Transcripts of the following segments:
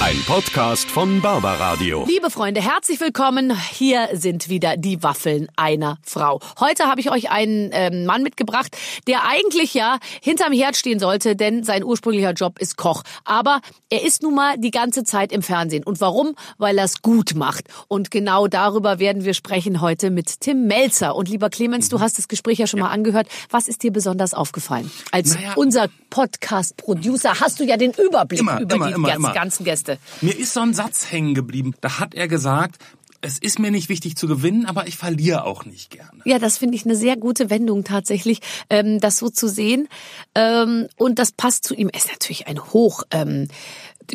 Ein Podcast von Barbaradio. Liebe Freunde, herzlich willkommen. Hier sind wieder die Waffeln einer Frau. Heute habe ich euch einen ähm, Mann mitgebracht, der eigentlich ja hinterm Herd stehen sollte, denn sein ursprünglicher Job ist Koch. Aber er ist nun mal die ganze Zeit im Fernsehen. Und warum? Weil er es gut macht. Und genau darüber werden wir sprechen heute mit Tim Melzer. Und lieber Clemens, du hast das Gespräch ja schon mal angehört. Was ist dir besonders aufgefallen? Als Naja. unser Podcast-Producer hast du ja den Überblick Immer, über immer, die immer. ganzen Gäste. Mir ist so ein Satz hängen geblieben. Da hat er gesagt, es ist mir nicht wichtig zu gewinnen, aber ich verliere auch nicht gerne. Ja, das finde ich eine sehr gute Wendung tatsächlich, ähm, das so zu sehen. Ähm, und das passt zu ihm. Er ist natürlich ein hoch ähm,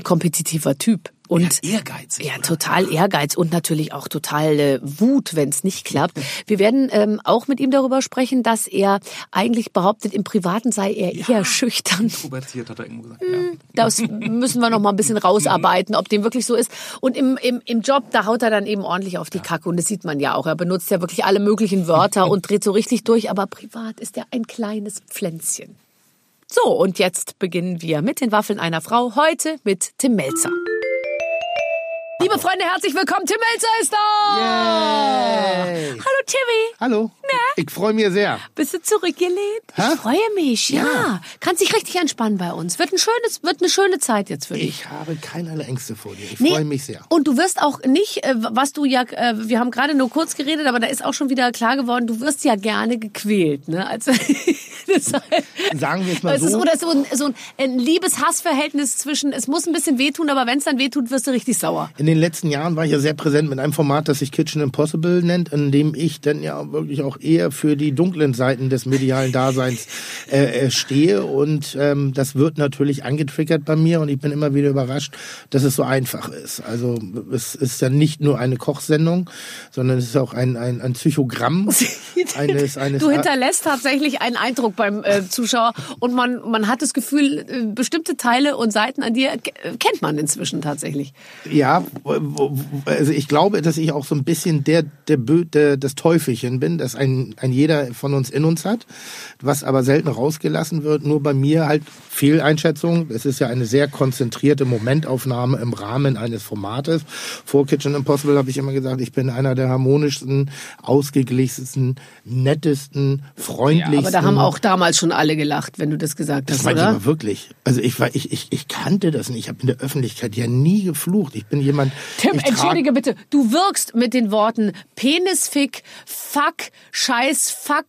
kompetitiver Typ. Und Ja, ehrgeizig, Ja, total Ehrgeiz und natürlich auch total äh, Wut, wenn es nicht klappt. Wir werden ähm, auch mit ihm darüber sprechen, dass er eigentlich behauptet, im Privaten sei er eher schüchtern. Introvertiert hat er irgendwo gesagt. Hm. Das müssen wir noch mal ein bisschen rausarbeiten, ob dem wirklich so ist. Und im, im, im Job, da haut er dann eben ordentlich auf die Kacke. Und das sieht man ja auch. Er benutzt ja wirklich alle möglichen Wörter und dreht so richtig durch. Aber privat ist er ein kleines Pflänzchen. So, und jetzt beginnen wir mit den Waffeln einer Frau. Heute mit Tim Melzer. Liebe Freunde, herzlich willkommen. Tim Melzer ist da. Yay. Hallo Timmy. Hallo. Ich freue mich sehr. Bist du zurückgelehnt? Hä? Ich freue mich, ja. Ja. Kannst dich richtig entspannen bei uns. Wird, ein schönes, wird eine schöne Zeit jetzt für dich. Ich habe keinerlei Ängste vor dir. Ich Nee, freue mich sehr. Und du wirst auch nicht, äh, was du ja, äh, wir haben gerade nur kurz geredet, aber da ist auch schon wieder klar geworden, du wirst ja gerne gequält, ne? Also, Sagen wir es mal es ist, so. oder so ein, so ein, Liebes-Hass-Verhältnis zwischen, es muss ein bisschen wehtun, aber wenn es dann wehtut, wirst du richtig sauer. In den letzten Jahren war ich ja sehr präsent mit einem Format, das sich Kitchen Impossible nennt, in dem ich dann ja wirklich auch eher für die dunklen Seiten des medialen Daseins äh, äh, stehe. Und ähm, das wird natürlich angetriggert bei mir und ich bin immer wieder überrascht, dass es so einfach ist. Also es ist ja nicht nur eine Kochsendung, sondern es ist auch ein, ein, ein Psychogramm eines, eines Du hinterlässt tatsächlich einen Eindruck beim äh, Zuschauer und man, man hat das Gefühl, äh, bestimmte Teile und Seiten an dir kennt man inzwischen tatsächlich. Ja, also ich glaube, dass ich auch so ein bisschen der, der, der das Teufelchen bin, das ein, ein jeder von uns in uns hat, was aber selten rausgelassen wird. Nur bei mir halt Fehleinschätzung. Es ist ja eine sehr konzentrierte Momentaufnahme im Rahmen eines Formates. Vor Kitchen Impossible habe ich immer gesagt, ich bin einer der harmonischsten, ausgeglichensten, nettesten, freundlichsten. Aber da haben auch damals schon alle gelacht, wenn du das gesagt Das hast, ich oder? aber wirklich. Also ich war, ich, ich, ich kannte das nicht. Ich habe in der Öffentlichkeit ja nie geflucht. Ich bin jemand. Tim, ich entschuldige bitte, du wirkst mit den Worten Penisfick, Fuck, Scheiß, Fuck,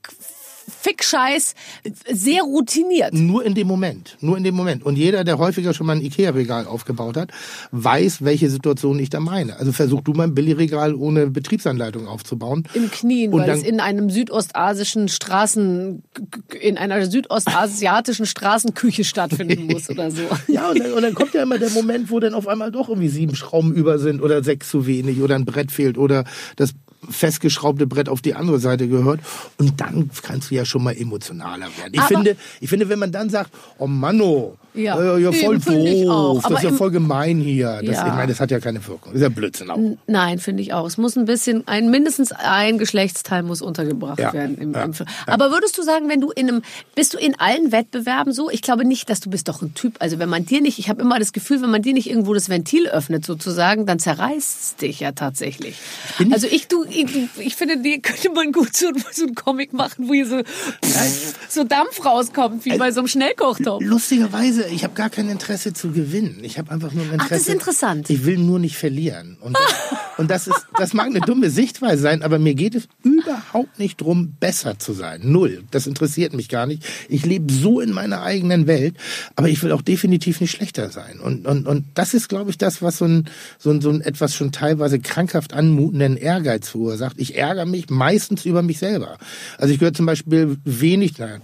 Fick, Scheiß sehr routiniert. Nur in dem Moment. Nur in dem Moment. Und jeder, der häufiger schon mal ein Ikea-Regal aufgebaut hat, weiß, welche Situation ich da meine. Also versuch du mal ein Billigregal ohne Betriebsanleitung aufzubauen. Im Knien, Und weil dann- es in einem südostasischen Straßen, in einer südostasiatischen Straßenküche stattfinden muss oder so. Ja, und dann, und dann kommt ja immer der Moment, wo dann auf einmal doch irgendwie sieben Schrauben über sind oder sechs zu wenig oder ein Brett fehlt oder das festgeschraubte Brett auf die andere Seite gehört. Und dann kannst du ja schon mal emotionaler werden. Ich Aber- finde, ich finde, wenn man dann sagt, oh Manno, Ja, äh, ja voll eben, ich doof, das ist ja voll gemein hier. Das, Ja. Ich meine, das hat ja keine Wirkung. Das ist ja Blödsinn auch. Nein, finde ich auch. Es muss ein bisschen, ein, mindestens ein Geschlechtsteil muss untergebracht Ja, werden. Im, ja, im. Aber würdest du sagen, wenn du in einem, bist du in allen Wettbewerben so? Ich glaube nicht, dass du bist doch ein Typ. Also wenn man dir nicht, ich habe immer das Gefühl, wenn man dir nicht irgendwo das Ventil öffnet sozusagen, dann zerreißt es dich ja tatsächlich. Also ich, du, ich, ich finde, dir könnte man gut so, so einen Comic machen, wo hier so, so Dampf rauskommt, wie bei so einem Schnellkochtopf. Lustigerweise, ich habe gar kein Interesse zu gewinnen. Ich habe einfach nur ein Interesse. Ach, das ist interessant. Ich will nur nicht verlieren. Und das, und das ist, das mag eine dumme Sichtweise sein, aber mir geht es überhaupt nicht drum, besser zu sein. Null. Das interessiert mich gar nicht. Ich lebe so in meiner eigenen Welt, aber ich will auch definitiv nicht schlechter sein. Und, und, und das ist, glaube ich, das, was so ein, so ein, so ein etwas schon teilweise krankhaft anmutenden Ehrgeiz verursacht. Ich ärgere mich meistens über mich selber. Also ich gehöre zum Beispiel wenig, na,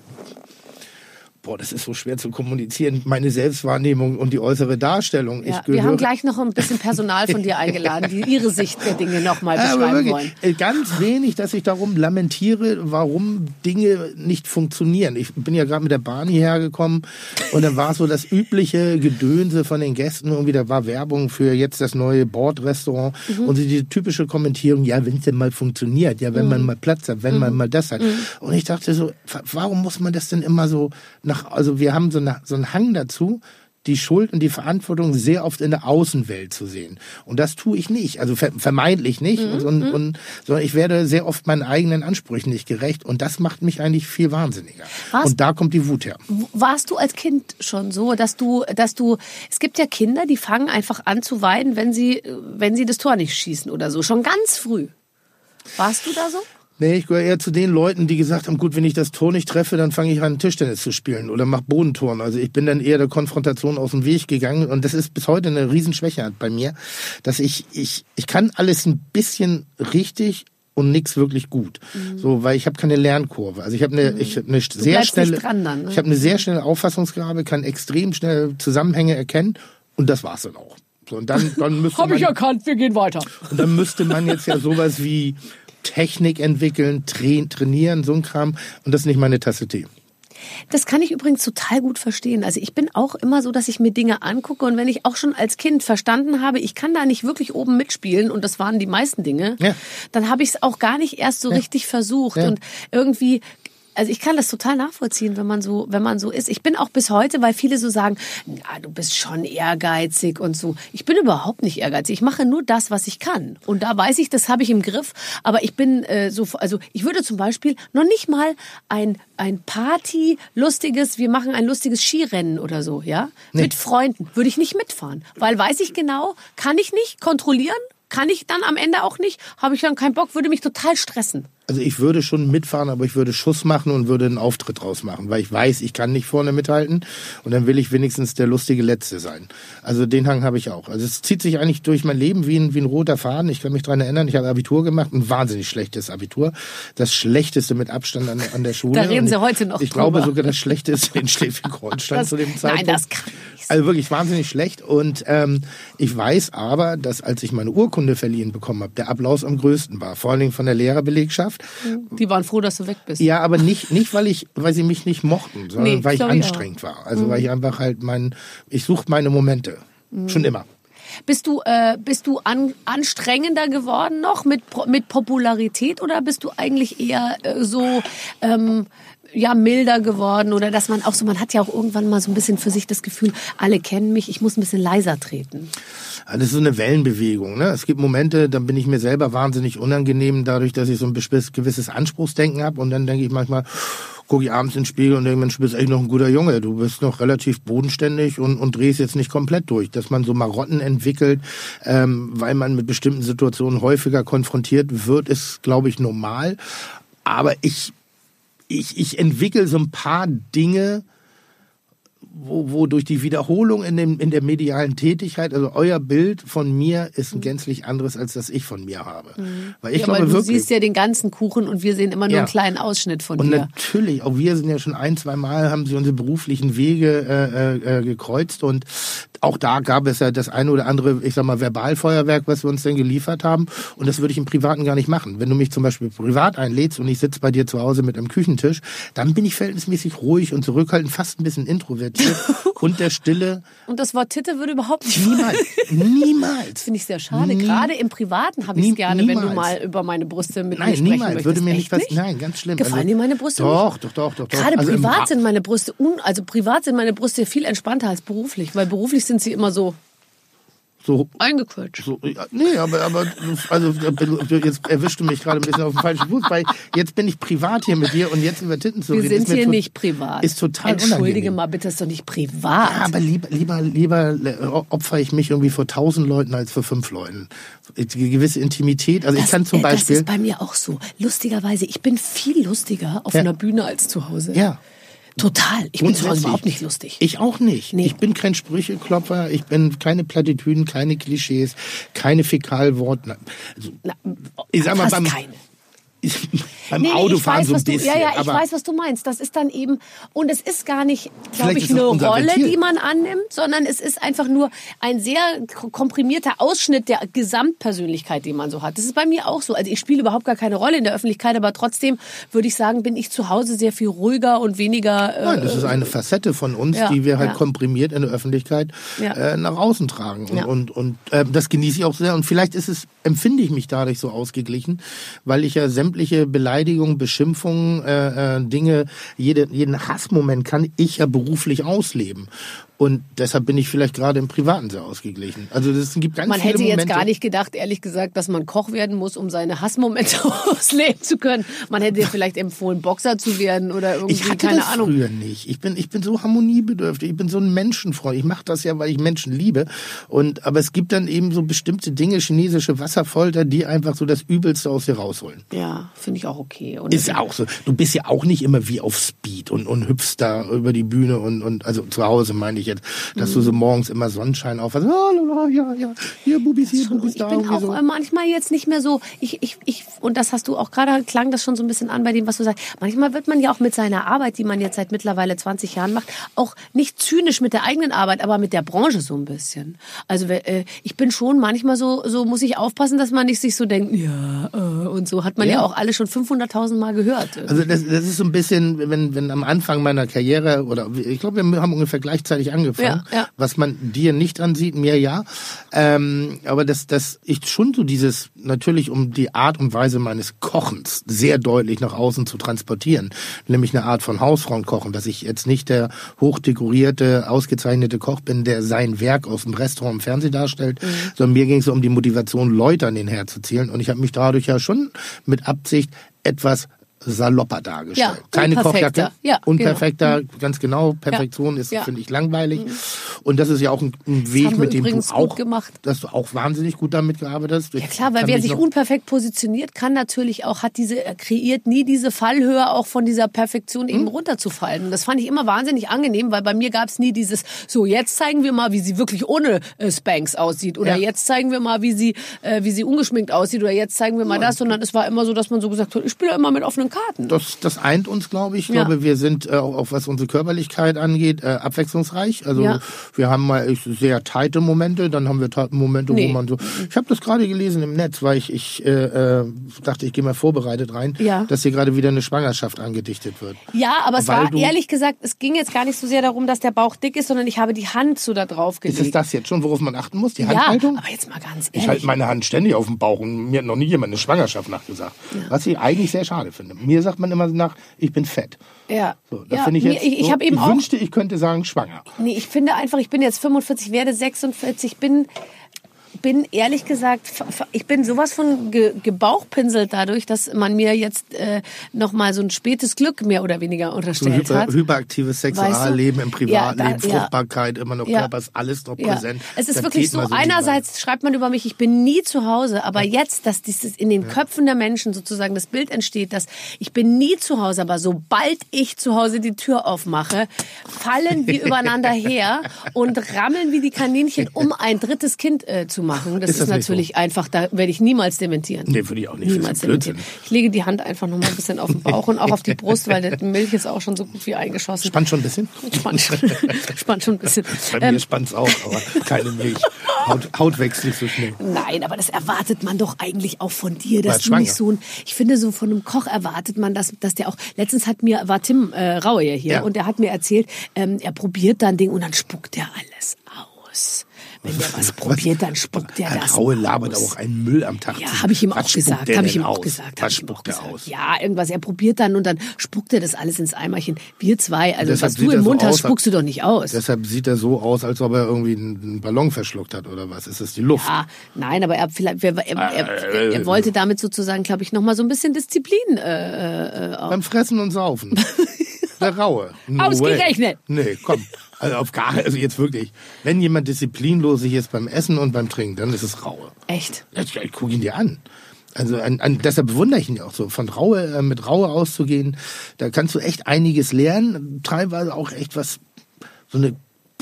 boah, das ist so schwer zu kommunizieren, meine Selbstwahrnehmung und die äußere Darstellung. Ja, wir haben gleich noch ein bisschen Personal von dir eingeladen, die ihre Sicht der Dinge nochmal beschreiben wirklich, wollen. Ganz wenig, dass ich darum lamentiere, warum Dinge nicht funktionieren. Ich bin ja gerade mit der Bahn hierher gekommen und dann war so das übliche Gedönse von den Gästen. Irgendwie da war Werbung für jetzt das neue Bordrestaurant Mhm. und so die typische Kommentierung, ja, wenn es denn mal funktioniert, ja, wenn Mhm. man mal Platz hat, wenn man mal das hat. Und ich dachte so, wa- warum muss man das denn immer so nach, also wir haben so, eine, so einen Hang dazu, die Schuld und die Verantwortung sehr oft in der Außenwelt zu sehen. Und das tue ich nicht, also vermeintlich nicht, mhm. und, und, sondern ich werde sehr oft meinen eigenen Ansprüchen nicht gerecht und das macht mich eigentlich viel wahnsinniger. Warst, und da kommt die Wut her. Warst du als Kind schon so, dass du, dass du, es gibt ja Kinder, die fangen einfach an zu weinen, wenn sie, wenn sie das Tor nicht schießen oder so, schon ganz früh. Warst du da so? Nee, ich gehöre eher zu den Leuten, die gesagt haben, gut, wenn ich das Tor nicht treffe, dann fange ich an, Tischtennis zu spielen oder mach Bodentoren. Also ich bin dann eher der Konfrontation aus dem Weg gegangen und das ist bis heute eine Riesenschwäche bei mir, dass ich, ich, ich kann alles ein bisschen richtig und nix wirklich gut. Mhm. So, weil ich habe keine Lernkurve. Also ich habe eine, mhm. ich hab eine sehr schnelle, dann, ne? ich habe eine sehr schnelle Auffassungsgabe, kann extrem schnell Zusammenhänge erkennen und das war's dann auch. So, und dann, dann müsste Habe ich erkannt, wir gehen weiter. Und dann müsste man jetzt ja sowas wie Technik entwickeln, trainieren, so ein Kram. Und das ist nicht meine Tasse Tee. Das kann ich übrigens total gut verstehen. Also ich bin auch immer so, dass ich mir Dinge angucke und wenn ich auch schon als Kind verstanden habe, ich kann da nicht wirklich oben mitspielen und das waren die meisten Dinge, ja. dann habe ich es auch gar nicht erst so ja. richtig versucht ja. und irgendwie also ich kann das total nachvollziehen, wenn man so, wenn man so ist. Ich bin auch bis heute, weil viele so sagen, na, du bist schon ehrgeizig und so. Ich bin überhaupt nicht ehrgeizig. Ich mache nur das, was ich kann. Und da weiß ich, das habe ich im Griff. Aber ich bin äh, so, also ich würde zum Beispiel noch nicht mal ein ein Party lustiges, wir machen ein lustiges Skirennen oder so, ja, nee. mit Freunden würde ich nicht mitfahren, weil weiß ich genau, kann ich nicht kontrollieren, kann ich dann am Ende auch nicht, habe ich dann keinen Bock, würde mich total stressen. Also ich würde schon mitfahren, aber ich würde Schuss machen und würde einen Auftritt draus machen, weil ich weiß, ich kann nicht vorne mithalten und dann will ich wenigstens der lustige Letzte sein. Also den Hang habe ich auch. Also es zieht sich eigentlich durch mein Leben wie ein, wie ein roter Faden. Ich kann mich dran erinnern, ich habe Abitur gemacht, ein wahnsinnig schlechtes Abitur. Das schlechteste mit Abstand an, an der Schule. Da reden Sie heute noch Ich drüber. glaube sogar das schlechteste in Schleswig-Holstein zu dem Zeitpunkt. Nein, das kann nicht. Also wirklich wahnsinnig schlecht und ähm, ich weiß aber, dass als ich meine Urkunde verliehen bekommen habe, der Applaus am größten war. Vor allen Dingen von der Lehrerbelegschaft. Die waren froh, dass du weg bist. Ja, aber nicht, nicht weil ich, weil sie mich nicht mochten, sondern nee, weil ich anstrengend ich war. Also mhm. weil ich einfach halt mein, ich suche meine Momente. Mhm. Schon immer. Bist du, äh, bist du an, anstrengender geworden noch mit, mit Popularität oder bist du eigentlich eher äh, so ähm, ja milder geworden oder dass man auch so, man hat ja auch irgendwann mal so ein bisschen für sich das Gefühl, alle kennen mich, ich muss ein bisschen leiser treten. Das ist so eine Wellenbewegung. Ne? Es gibt Momente, da bin ich mir selber wahnsinnig unangenehm, dadurch, dass ich so ein gewisses Anspruchsdenken habe und dann denke ich manchmal, gucke ich abends ins Spiegel und denke, Mensch, du bist echt noch ein guter Junge. Du bist noch relativ bodenständig und, und drehst jetzt nicht komplett durch. Dass man so Marotten entwickelt, ähm, weil man mit bestimmten Situationen häufiger konfrontiert wird, ist, glaube ich, normal. Aber ich ich, ich entwickle so ein paar Dinge, wo, wo durch die Wiederholung in, dem, in der medialen Tätigkeit, also euer Bild von mir ist ein mhm. gänzlich anderes, als das ich von mir habe. Mhm. Weil ich ja, glaube du wirklich, siehst ja den ganzen Kuchen und wir sehen immer nur ja. einen kleinen Ausschnitt von und dir. Und natürlich, auch wir sind ja schon ein, zwei Mal, haben sie unsere beruflichen Wege äh, äh, äh, gekreuzt und auch da gab es ja das eine oder andere, ich sag mal, Verbalfeuerwerk, was wir uns denn geliefert haben. Und das würde ich im Privaten gar nicht machen. Wenn du mich zum Beispiel privat einlädst und ich sitze bei dir zu Hause mit einem Küchentisch, dann bin ich verhältnismäßig ruhig und zurückhaltend, fast ein bisschen introvertiert und der Stille. Und das Wort Titte würde überhaupt nicht Niemals. Niemals. Finde ich sehr schade. Nie, Gerade im Privaten habe ich es gerne, niemals. wenn du mal über meine Brüste mit nein, mir sprechen niemals. Möchtest. Würde mir nicht was, nein, ganz schlimm. Gefallen also, dir meine Brüste doch? Doch, doch, doch, doch. Gerade also privat sind meine Brüste, un, also privat sind meine Brüste viel entspannter als beruflich, weil beruflich sind sie immer so so eingequetscht. So, ja, nee, aber, aber also jetzt erwischst du mich gerade ein bisschen auf dem falschen Fuß, weil jetzt bin ich privat hier mit dir und jetzt über Titten zu Wir reden. Wir sind hier nicht privat. Ist total Entschuldige unangenehm. mal, bitte ist doch nicht privat. Ja, aber lieber, lieber, lieber opfer ich mich irgendwie vor tausend Leuten als vor fünf Leuten. Die gewisse Intimität. Also das, ich kann zum Beispiel. Das ist bei mir auch so. Lustigerweise, ich bin viel lustiger auf ja. einer Bühne als zu Hause. Ja. Total. Ich bin Hause überhaupt nicht lustig. Ich auch nicht. Nee. Ich bin kein Sprücheklopfer, ich bin keine Plattitüden, keine Klischees, keine Fäkalworte. Also, ich sag mal, beim, keine. beim nee, Autofahren so ein du, bisschen. Ja, ja, ich weiß, was du meinst. Das ist dann eben, und es ist gar nicht, glaube ich, eine Rolle, Ventil. die man annimmt, sondern es ist einfach nur ein sehr komprimierter Ausschnitt der Gesamtpersönlichkeit, die man so hat. Das ist bei mir auch so. Also ich spiele überhaupt gar keine Rolle in der Öffentlichkeit, aber trotzdem würde ich sagen, bin ich zu Hause sehr viel ruhiger und weniger. Äh, Nein, das ist eine Facette von uns, ja, die wir halt ja. komprimiert in der Öffentlichkeit ja. äh, nach außen tragen. Und, und, und äh, das genieße ich auch sehr. Und vielleicht ist es, empfinde ich mich dadurch so ausgeglichen, weil ich ja sämtliche sämtliche Beleidigungen, Beschimpfungen, äh, äh, Dinge, jede, jeden Hassmoment kann ich ja beruflich ausleben. Und deshalb bin ich vielleicht gerade im Privaten sehr ausgeglichen. Also es gibt ganz Man viele hätte Momente. jetzt gar nicht gedacht, ehrlich gesagt, dass man Koch werden muss, um seine Hassmomente ausleben zu können. Man hätte vielleicht empfohlen, Boxer zu werden oder irgendwie, Ich hatte keine das Ahnung. früher nicht. Ich bin, ich bin so harmoniebedürftig. Ich bin so ein Menschenfreund. Ich mache das ja, weil ich Menschen liebe. Und aber es gibt dann eben so bestimmte Dinge, chinesische Wasserfolter, die einfach so das Übelste aus dir rausholen. Ja, finde ich auch okay. Und Ist ja auch so. Du bist ja auch nicht immer wie auf Speed und, und hüpfst da über die Bühne und, und also zu Hause meine ich jetzt, dass Mhm. du so morgens immer Sonnenschein auf hast. Ah, ja, ja, hier Bubis, hier Bubis ich da. bin irgendwie auch so. manchmal jetzt nicht mehr so, ich, ich, ich, und das hast du auch gerade, klang das schon so ein bisschen an bei dem, was du sagst. Manchmal wird man ja auch mit seiner Arbeit, die man jetzt seit mittlerweile 20 Jahren macht, auch nicht zynisch mit der eigenen Arbeit, aber mit der Branche so ein bisschen. Also äh, ich bin schon manchmal so, so muss ich aufpassen, dass man nicht sich so denkt, ja, äh, und so hat man ja, Ja. auch alle schon 500.000 Mal gehört. Also das, das ist so ein bisschen, wenn, wenn am Anfang meiner Karriere, oder ich glaube, wir haben ungefähr gleichzeitig angefangen, Ja, ja. was man dir nicht ansieht, mir ja. Ähm, aber dass dass ich schon so dieses, natürlich um die Art und Weise meines Kochens sehr deutlich nach außen zu transportieren, nämlich eine Art von Hausfrauenkochen, dass ich jetzt nicht der hochdekorierte, ausgezeichnete Koch bin, der sein Werk aus dem Restaurant im Fernsehen darstellt, Mhm. sondern mir ging es um die Motivation, Leute an den Herd zu zielen. Und ich habe mich dadurch ja schon mit Absicht etwas salopper dargestellt. Ja, Keine. Kochjacke, Ja, unperfekter, ganz genau. Perfektion ist, Ja. Mhm. finde ich, langweilig. Und das ist ja auch ein, ein Weg, mit dem du auch, gemacht. dass du auch wahnsinnig gut damit gearbeitet hast. Ja klar, weil wer sich unperfekt positioniert, kann natürlich auch, hat diese, er kreiert nie diese Fallhöhe auch von dieser Perfektion eben Hm? runterzufallen. Und das fand ich immer wahnsinnig angenehm, weil bei mir gab es nie dieses, so jetzt zeigen wir mal, wie sie wirklich ohne äh, Spanks aussieht oder Ja. jetzt zeigen wir mal, wie sie, äh, wie sie ungeschminkt aussieht oder jetzt zeigen wir mal das, sondern es war immer so, dass man so gesagt hat, ich spiele immer mit offenen Karten. Das, das eint uns, glaube ich. Ich Ja. glaube, wir sind äh, auch, auch was unsere Körperlichkeit angeht, äh, abwechslungsreich. Also Ja. wir haben mal ich, sehr teite Momente, dann haben wir Momente, Nee. wo man so. Ich habe das gerade gelesen im Netz, weil ich, ich äh, äh, dachte, ich gehe mal vorbereitet rein, Ja. dass hier gerade wieder eine Schwangerschaft angedichtet wird. Ja, aber es Weil war ehrlich gesagt, es ging jetzt gar nicht so sehr darum, dass der Bauch dick ist, sondern ich habe die Hand so da drauf gelegt. Ist es das jetzt schon, worauf man achten muss? Die ja, Handhaltung? aber jetzt mal ganz Ich ehrlich. halte meine Hand ständig auf dem Bauch und mir hat noch nie jemand eine Schwangerschaft nachgesagt. Was ich eigentlich sehr schade finde. Mir sagt man immer nach, ich bin fett. ja. So, das ja, finde ich jetzt. ich, ich so, habe eben ich auch wünschte, ich könnte sagen schwanger. Nee, ich finde einfach, ich bin jetzt 45, werde 46, bin bin ehrlich gesagt, ich bin sowas von ge gebauchpinselt dadurch, dass man mir jetzt äh, noch mal so ein spätes Glück mehr oder weniger So unterstellt hyper, hat. hyperaktives Sexualleben Weißt im du? Privatleben, Ja, da- ja. Fruchtbarkeit, immer noch Ja. Körper ist alles noch Ja. präsent. Es ist Da wirklich so, die einerseits schreibt man über mich, ich bin nie zu Hause, aber jetzt, dass dieses in den Köpfen der Menschen sozusagen das Bild entsteht, dass ich bin nie zu Hause, aber sobald ich zu Hause die Tür aufmache, fallen wir übereinander her und rammeln wie die Kaninchen, um ein drittes Kind äh, zu machen. Das Ist ist, das natürlich einfach, da werde ich niemals dementieren. Nee, würde ich auch nicht. Niemals dementieren. Ich lege die Hand einfach noch mal ein bisschen auf den Bauch und auch auf die Brust, weil die Milch ist auch schon so gut wie eingeschossen. Spannt schon ein bisschen. Spannt schon, spannt schon ein bisschen. Bei Ähm, mir spannt's auch, aber keine Milch. Haut, Haut wächst nicht so schnell. Nein, aber das erwartet man doch eigentlich auch von dir, dass du nicht so ein, ich finde so von einem Koch erwartet man, dass, dass der auch, letztens hat mir, war Tim äh, Raue hier Ja. und der hat mir erzählt, ähm, er probiert dann Ding und dann spuckt er alles aus. Wenn der was probiert, dann spuckt er Ein das Raue labert aus. auch einen Müll am Tag. Ja, habe ich ihm Was auch gesagt. der Habe ich ihm auch gesagt. Was spuckt er aus? Ja, irgendwas. Er probiert dann und dann spuckt er das alles ins Eimerchen. Wir zwei, also was du im so Mund hast, aus, spuckst du doch nicht aus. Deshalb sieht er so aus, als ob er irgendwie einen Ballon verschluckt hat oder was. Ist das die Luft? Ah, nein, aber er, vielleicht, er, er, er, er wollte damit sozusagen, glaube ich, nochmal so ein bisschen Disziplin. Äh, äh, auch. Beim Fressen und Saufen. Der Raue. No Ausgerechnet. Way. Nee, komm. Also auf gar, also jetzt wirklich. Wenn jemand disziplinlos ist beim Essen und beim Trinken, dann ist es Raue. Echt? Ich, ich gucke ihn dir an. Also an, an, deshalb bewundere ich ihn ja auch so. Von Raue, äh, mit Raue auszugehen, da kannst du echt einiges lernen. Teilweise auch echt was, so eine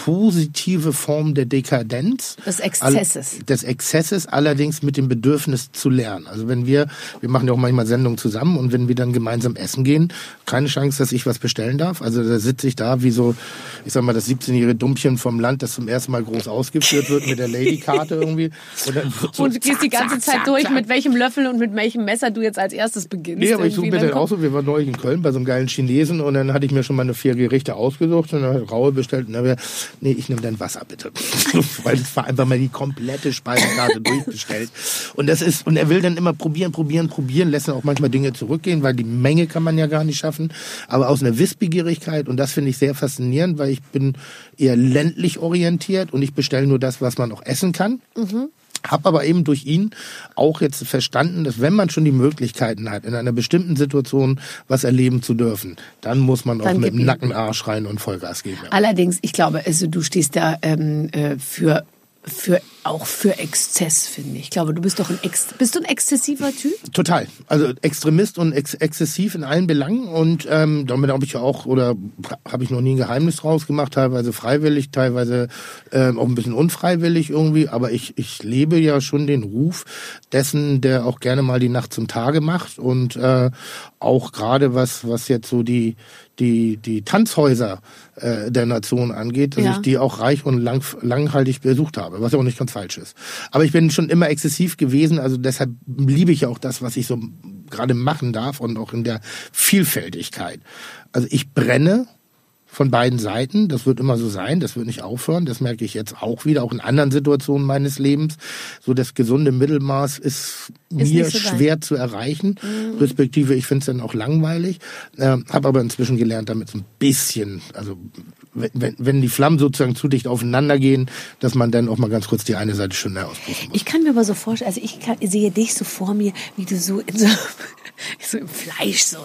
positive Form der Dekadenz. Des Exzesses. Des Exzesses, allerdings mit dem Bedürfnis zu lernen. Also wenn wir, wir machen ja auch manchmal Sendungen zusammen und wenn wir dann gemeinsam essen gehen, keine Chance, dass ich was bestellen darf. Also da sitze ich da wie so, ich sag mal, das 17-jährige Dummchen vom Land, das zum ersten Mal groß ausgeführt wird mit der Ladykarte irgendwie. Und, so Und du gehst die ganze zack, Zeit zack, durch, zack. mit welchem Löffel und mit welchem Messer du jetzt als erstes beginnst. Nee, aber ich suche mir Dann auch so, wir waren neulich in Köln bei so einem geilen Chinesen und dann hatte ich mir schon meine vier Gerichte ausgesucht und dann Raue bestellt. Und dann nee, ich nehme dann Wasser bitte. Weil es war einfach mal die komplette Speisekarte durchbestellt. Und das ist, und er will dann immer probieren, probieren, probieren, lässt dann auch manchmal Dinge zurückgehen, weil die Menge kann man ja gar nicht schaffen. Aber aus einer Wissbegierigkeit, und das finde ich sehr faszinierend, weil ich bin eher ländlich orientiert und ich bestelle nur das, was man auch essen kann. Mhm. Hab aber eben durch ihn auch jetzt verstanden, dass wenn man schon die Möglichkeiten hat, in einer bestimmten Situation was erleben zu dürfen, dann muss man auch Dann mit gib dem ihm. Nackenarsch rein und Vollgas geben. Allerdings, ich glaube, also du stehst da ähm, äh, für für auch für Exzess, finde ich. Ich glaube, du bist doch ein Ex bist du ein exzessiver Typ? Total. Also Extremist und ex exzessiv in allen Belangen. Und ähm, damit habe ich ja auch, oder habe ich noch nie ein Geheimnis draus gemacht, teilweise freiwillig, teilweise ähm, auch ein bisschen unfreiwillig irgendwie. Aber ich, ich lebe ja schon den Ruf dessen, der auch gerne mal die Nacht zum Tage macht. Und äh, auch gerade was, was jetzt so die, die, die Tanzhäuser äh, der Nation angeht, dass Ja. ich die auch reich und lang, langhaltig besucht habe, was ja auch nicht ganz falsch ist. Aber ich bin schon immer exzessiv gewesen, also deshalb liebe ich auch das, was ich so gerade machen darf und auch in der Vielfältigkeit. Also ich brenne von beiden Seiten. Das wird immer so sein. Das wird nicht aufhören. Das merke ich jetzt auch wieder, auch in anderen Situationen meines Lebens. So das gesunde Mittelmaß ist, mir so schwer zu erreichen. Respektive, ich finde es dann auch langweilig. Ähm, Habe aber inzwischen gelernt, damit so ein bisschen, also wenn, wenn, die Flammen sozusagen zu dicht aufeinander gehen, dass man dann auch mal ganz kurz die eine Seite schneller auspusten muss. Ich kann mir aber so vorstellen, also ich kann, sehe dich so vor mir, wie du so in so, so im Fleisch so,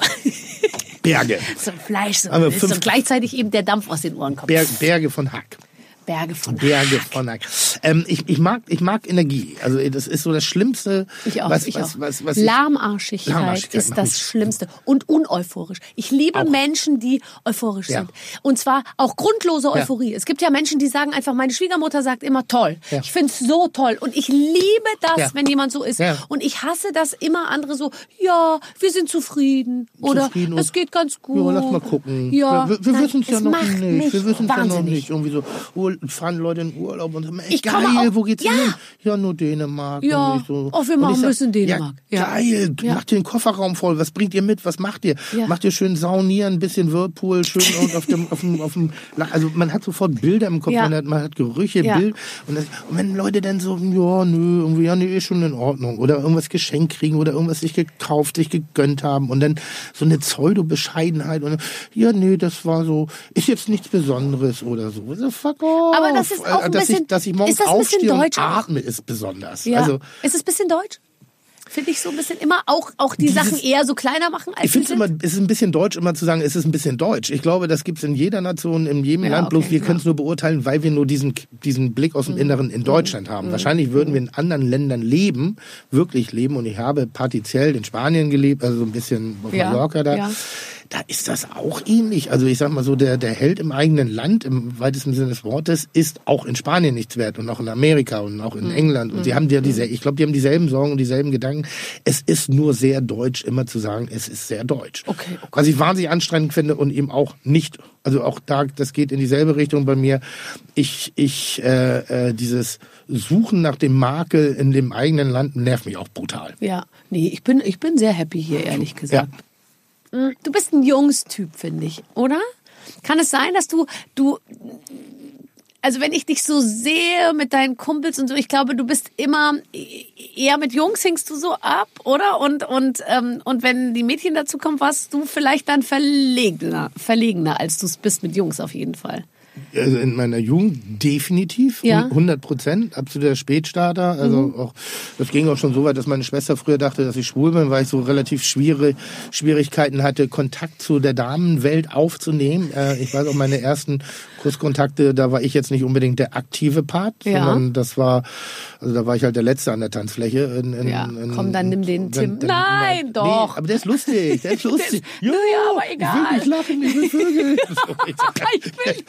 Berge. so im Fleisch so, Aber fünf- und gleichzeitig eben der Dampf aus den Ohren kommt. Berg, Berge von Hack. Berge von Berge von Hack. Ähm, ich, ich, mag, ich mag Energie. Also das ist so das Schlimmste. Ich auch, was, ich was, auch. Was, was Lahmarschigkeit, Lahmarschigkeit ist das mich- Schlimmste. Und uneuphorisch. Ich liebe Auch. Menschen, die euphorisch Ja. sind. Und zwar auch grundlose Ja. Euphorie. Es gibt ja Menschen, die sagen einfach, meine Schwiegermutter sagt immer toll. Ja. Ich find's so toll. Und ich liebe das, Ja. wenn jemand so ist. Ja. Und ich hasse das immer andere so, ja, wir sind zufrieden. Oder Zufrieden es geht ganz gut. Ja, lass mal gucken. Ja, wir wir wissen es ja es noch nicht. Wir wissen es ja noch nicht. Irgendwie so, Ur fahren Leute in Urlaub und sagen, ey, Ich geil, wo geht's Ja. hin? Ja, nur Dänemark. Ja. Und so, Oh, wir und machen ein bisschen Dänemark. Ja. Geil, Ja. macht ihr den Kofferraum voll. Was bringt ihr mit? Was macht ihr? Ja. Macht ihr schön saunieren, ein bisschen Whirlpool, schön und auf dem, auf dem, auf dem, also man hat sofort Bilder im Kopf, man, hat, man hat Gerüche. Bild. Und, das, und wenn Leute dann so, ja, nö, irgendwie, ja, nee, ist schon in Ordnung. Oder irgendwas geschenkt kriegen oder irgendwas sich gekauft, sich gegönnt haben und dann so eine Pseudo-Bescheidenheit und ja, nee, das war so, ist jetzt nichts Besonderes oder so. so fuck off. Aber das ist auch ein dass bisschen- ich, dass ich morgens ist das ein bisschen aufstehe und deutsch auch? atme, ist besonders. Ja. Also, ist es ein bisschen deutsch? Finde ich so ein bisschen immer auch, auch die Dieses- Sachen eher so kleiner machen als ich finde sie es immer, sind? es ist ein bisschen deutsch, immer zu sagen, es ist ein bisschen deutsch. Ich glaube, das gibt's in jeder Nation, in jedem Ja, Land. Bloß okay, wir ja. können es nur beurteilen, weil wir nur diesen, diesen Blick Mhm. aus dem Inneren in Deutschland haben. Wahrscheinlich würden wir in anderen Ländern leben, wirklich leben. Und ich habe partiziell in Spanien gelebt, also so ein bisschen auf Ja, Mallorca da. ja. Da ist das auch ähnlich. Also ich sag mal so, der, der Held im eigenen Land, im weitesten Sinne des Wortes, ist auch in Spanien nichts wert und auch in Amerika und auch Mhm. in England. Und die haben ja diese, ich glaube, die haben dieselben Sorgen und dieselben Gedanken. Es ist nur sehr deutsch, immer zu sagen, es ist sehr deutsch. Okay, okay. Was ich wahnsinnig anstrengend finde und eben auch nicht, also auch da, das geht in dieselbe Richtung bei mir. Ich, ich, äh, äh, dieses Suchen nach dem Makel in dem eigenen Land nervt mich auch brutal. Ja, nee, ich bin, ich bin sehr happy hier, ehrlich gesagt. Ja. Mm, Du bist ein Jungstyp, finde ich, oder? Kann es sein, dass du, du, also wenn ich dich so sehe mit deinen Kumpels und so, ich glaube, du bist immer eher mit Jungs hingst du so ab, oder? Und und ähm, und wenn die Mädchen dazu kommen, warst du vielleicht dann verlegener, verlegener, als du es bist mit Jungs auf jeden Fall. Also in meiner Jugend definitiv, Ja. 100 Prozent, absoluter Spätstarter. Also Mhm. auch, das ging auch schon so weit, dass meine Schwester früher dachte, dass ich schwul bin, weil ich so relativ schwere Schwierigkeiten hatte, Kontakt zu der Damenwelt aufzunehmen. Äh, ich weiß auch, meine ersten Kurskontakte, da war ich jetzt nicht unbedingt der aktive Part, Ja. sondern das war, also da war ich halt der Letzte an der Tanzfläche. In, in, Ja, in, komm, dann nimm den Tim. Nein, Nee, doch. aber der ist lustig, der ist lustig. Nö, ja, aber egal. Ich will nicht lachen, ich will Vögel. Ich will,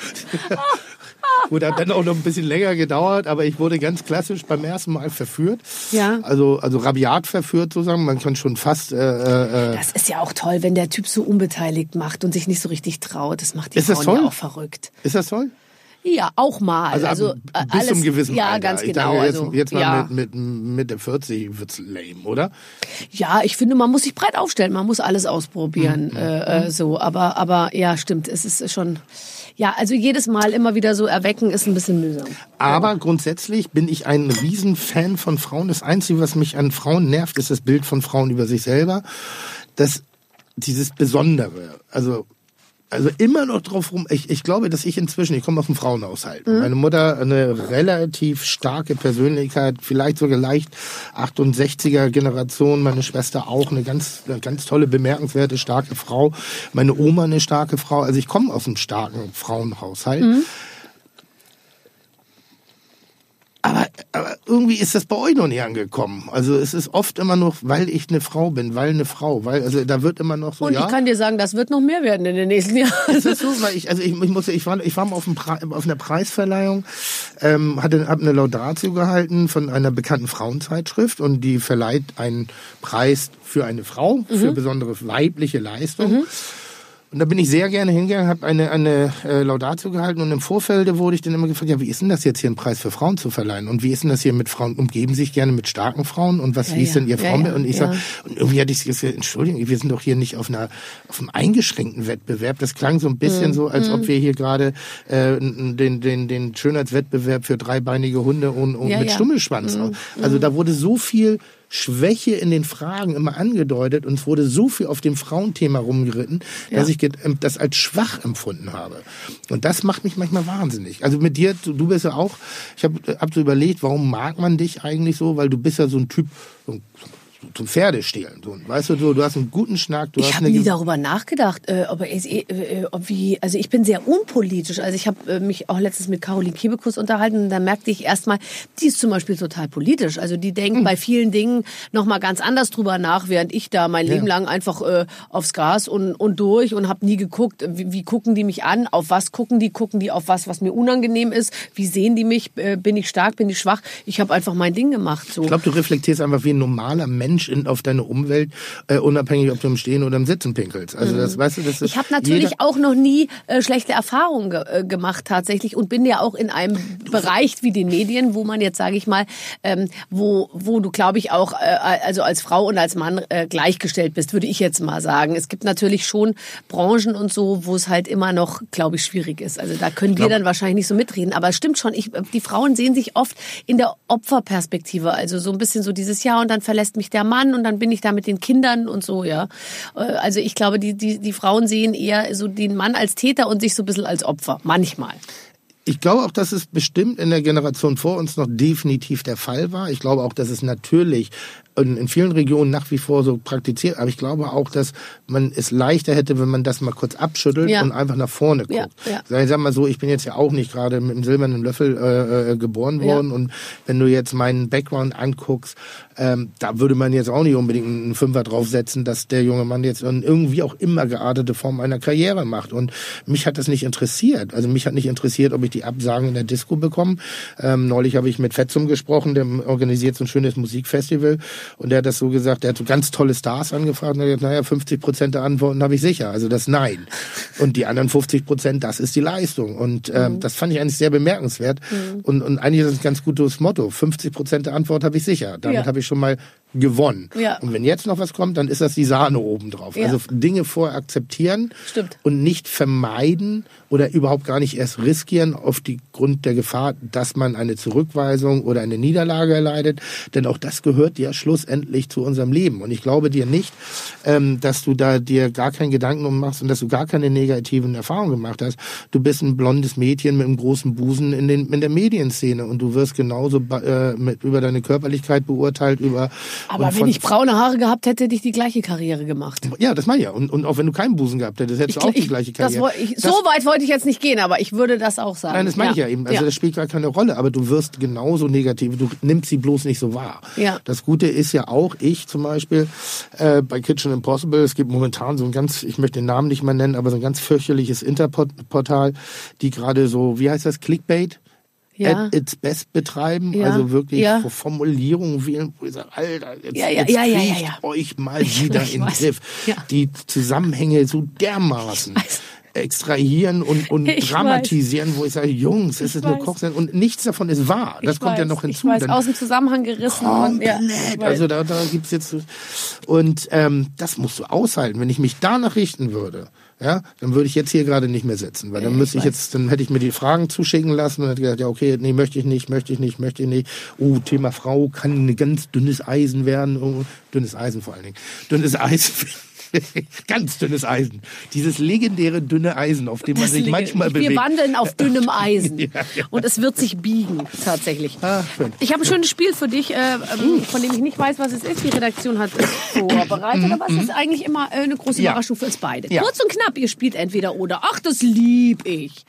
Gut, hat dann auch noch ein bisschen länger gedauert, aber ich wurde ganz klassisch beim ersten Mal verführt. Ja. Also, also rabiat verführt sozusagen. Man kann schon fast. Äh, äh, Das ist ja auch toll, wenn der Typ so unbeteiligt macht und sich nicht so richtig traut. Das macht die Ist das Frauen ja auch verrückt. ist das toll? Ja, auch mal. Also, Also, ab- äh, bis alles, zum gewissen Ja, Alter. ganz ich genau. Dachte, jetzt, also, jetzt mal ja. mit, mit Mitte 40 wird's lame, oder? Ja, ich finde, man muss sich breit aufstellen, man muss alles ausprobieren, Mhm. äh, äh, so. Aber, aber ja, stimmt, es ist schon. Ja, also jedes Mal immer wieder so erwecken ist ein bisschen mühsam. Aber grundsätzlich bin ich ein Riesenfan von Frauen. Das Einzige, was mich an Frauen nervt, ist das Bild von Frauen über sich selber. Das, dieses Besondere. Also, also immer noch drauf rum. Ich, ich glaube, dass ich inzwischen, ich komme aus dem Frauenhaushalt. Meine Mutter eine relativ starke Persönlichkeit, vielleicht sogar leicht 68er Generation. Meine Schwester auch eine ganz, eine ganz tolle, bemerkenswerte, starke Frau. Meine Oma eine starke Frau. Also ich komme aus einem starken Frauenhaushalt. Aber, aber irgendwie ist das bei euch noch nicht angekommen. Also es ist oft immer noch, weil ich eine Frau bin, weil eine Frau, weil also da wird immer noch so Und ja. ich kann dir sagen, das wird noch mehr werden in den nächsten Jahren. ist das so? Weil ich, also ich, ich muss, ich war, ich war mal auf, auf einer Preisverleihung, ähm, hatte, hab eine Laudatio gehalten von einer bekannten Frauenzeitschrift und die verleiht einen Preis für eine Frau für besondere weibliche Leistung. Und da bin ich sehr gerne hingegangen, habe eine, eine äh, Laudatio gehalten und im Vorfeld wurde ich dann immer gefragt, ja, wie ist denn das jetzt hier, einen Preis für Frauen zu verleihen? Und wie ist denn das hier mit Frauen? Umgeben sich gerne mit starken Frauen? Und was, Ja, wie ist denn ihr Ja, Frauenbild? ja, und ich ja. sag, und irgendwie hatte ich gesagt, Entschuldigung, wir sind doch hier nicht auf einer, auf einem eingeschränkten Wettbewerb. Das klang so ein bisschen Mhm. so, als ob wir hier gerade äh, den, den, den Schönheitswettbewerb für dreibeinige Hunde und, und mit ja. Mhm. Stummelschwanz. Also da wurde so viel Schwäche in den Fragen immer angedeutet und es wurde so viel auf dem Frauenthema rumgeritten, dass ich ähm, das als schwach empfunden habe. Und das macht mich manchmal wahnsinnig. Also mit dir, du, du bist ja auch, ich habe hab so überlegt, warum mag man dich eigentlich so, weil du bist ja so ein Typ, so ein, zum Pferdestehlen. So, weißt du, du, du hast einen guten Schnack, du Ich habe nie darüber nachgedacht, äh, ob, äh, äh, ob wie, also ich bin sehr unpolitisch. Also ich habe äh, mich auch letztens mit Caroline Kebekus unterhalten und da merkte ich erstmal, die ist zum Beispiel total politisch. Also die denkt Hm. bei vielen Dingen noch mal ganz anders drüber nach, während ich da mein Leben lang einfach äh, aufs Gas und, und durch und habe nie geguckt, wie, wie gucken die mich an, auf was gucken die, gucken die auf was, was mir unangenehm ist, wie sehen die mich, äh, bin ich stark, bin ich schwach. Ich habe einfach mein Ding gemacht. So. Ich glaube, du reflektierst einfach wie ein normaler Mensch in, auf deine Umwelt, äh, unabhängig, ob du im Stehen oder im Sitzen pinkelst. Also das, weißt du, das ist Mhm. Ich habe natürlich jeder- auch noch nie äh, schlechte Erfahrungen ge äh, gemacht tatsächlich und bin ja auch in einem Bereich wie den Medien, wo man jetzt sage ich mal, ähm, wo wo du glaube ich auch äh, also als Frau und als Mann äh, gleichgestellt bist, würde ich jetzt mal sagen. Es gibt natürlich schon Branchen und so, wo es halt immer noch, glaube ich, schwierig ist. Also da können wir dann wahrscheinlich nicht so mitreden, aber es stimmt schon. Ich, die Frauen sehen sich oft in der Opferperspektive, also so ein bisschen so dieses Jahr und dann verlässt mich der Mann und dann bin ich da mit den Kindern und so, ja. Äh, Also ich glaube, die, die, die Frauen sehen eher so den Mann als Täter und sich so ein bisschen als Opfer. Manchmal. Ich glaube auch, dass es bestimmt in der Generation vor uns noch definitiv der Fall war. Ich glaube auch, dass es natürlich in, in vielen Regionen nach wie vor so praktiziert. Aber ich glaube auch, dass man es leichter hätte, wenn man das mal kurz abschüttelt Ja. und einfach nach vorne guckt. Ja, ja. Ich sag mal so, ich bin jetzt ja auch nicht gerade mit einem silbernen Löffel äh, äh, geboren worden. Und wenn du jetzt meinen Background anguckst, ähm, da würde man jetzt auch nicht unbedingt einen Fünfer draufsetzen, dass der junge Mann jetzt in irgendwie auch immer geartete Form einer Karriere macht. Und mich hat das nicht interessiert. Also mich hat nicht interessiert, ob ich die Absagen in der Disco bekomme. Ähm, neulich habe ich mit Fetzum gesprochen, der organisiert so ein schönes Musikfestival. Und der hat das so gesagt, der hat so ganz tolle Stars angefragt und er hat gesagt, naja, 50 Prozent der Antworten habe ich sicher. Also das Nein. Und die anderen 50 Prozent, das ist die Leistung. Und ähm, das fand ich eigentlich sehr bemerkenswert. Und, und eigentlich ist das ein ganz gutes Motto. 50 Prozent der Antwort habe ich sicher. Damit Ja. habe ich schon mal gewonnen. Ja. Und wenn jetzt noch was kommt, dann ist das die Sahne obendrauf. Ja. Also Dinge vorher akzeptieren Stimmt. und nicht vermeiden oder überhaupt gar nicht erst riskieren auf die Grund der Gefahr, dass man eine Zurückweisung oder eine Niederlage erleidet. Denn auch das gehört ja schlussendlich zu unserem Leben. Und ich glaube dir nicht, ähm, dass du da dir gar keinen Gedanken um machst und dass du gar keine negativen Erfahrungen gemacht hast. Du bist ein blondes Mädchen mit einem großen Busen in, den, in der Medienszene und du wirst genauso äh, mit, über deine Körperlichkeit beurteilt, über Aber wenn ich braune Haare gehabt hätte, hätte ich die gleiche Karriere gemacht. ja, das meine ich ja. Und, und auch wenn du keinen Busen gehabt hättest, hättest du auch die gleiche das Karriere. woll- ich, Das- so weit wollte ich jetzt nicht gehen, aber ich würde das auch sagen. Nein, das meine ich ja eben. Also Ja. das spielt gar keine Rolle, aber du wirst genauso negativ, du nimmst sie bloß nicht so wahr. Ja. Das Gute ist ja auch, ich zum Beispiel äh, bei Kitchen Impossible, es gibt momentan so ein ganz, ich möchte den Namen nicht mal nennen, aber so ein ganz fürchterliches Interportal, die gerade so, wie heißt das, Clickbait? Ja. At its best betreiben, Ja. also wirklich Ja. Formulierungen wählen, wo ich sage, Alter, jetzt, Ja, ja, jetzt ja, ja, ja, euch mal wieder in den. Griff. Die Zusammenhänge so dermaßen. Extrahieren und, und Ich dramatisieren, wo ich sage, Jungs, es ist eine weiß. Kochsendung und nichts davon ist wahr. Das Ich kommt ja weiß, noch hinzu. Ich weiß, aus dem Zusammenhang gerissen. und- ja, Komplett. weiß. also da, da gibt's jetzt und ähm, das musst du aushalten. Wenn ich mich danach richten würde, ja, dann würde ich jetzt hier gerade nicht mehr sitzen, weil dann Ja, müsste ich ich jetzt, dann hätte ich mir die Fragen zuschicken lassen und hätte gesagt, ja okay, nee, möchte ich nicht, möchte ich nicht, möchte ich nicht. Oh, Thema Frau kann ein ganz dünnes Eisen werden, oh, dünnes Eisen vor allen Dingen, dünnes Eisen. Ganz dünnes Eisen. Dieses legendäre dünne Eisen, auf dem man Das sich manchmal Wir bewegt. wandeln auf dünnem Eisen. Ja, ja. Und es wird sich biegen, tatsächlich. Ah. Ich habe ein schönes Spiel für dich, äh, ähm, von dem ich nicht weiß, was es ist. Die Redaktion hat es vorbereitet. Aber es ist eigentlich immer äh, eine große Mhm, Ja. Überraschung für uns beide. Kurz und knapp, ihr spielt entweder oder. Ach, das lieb ich.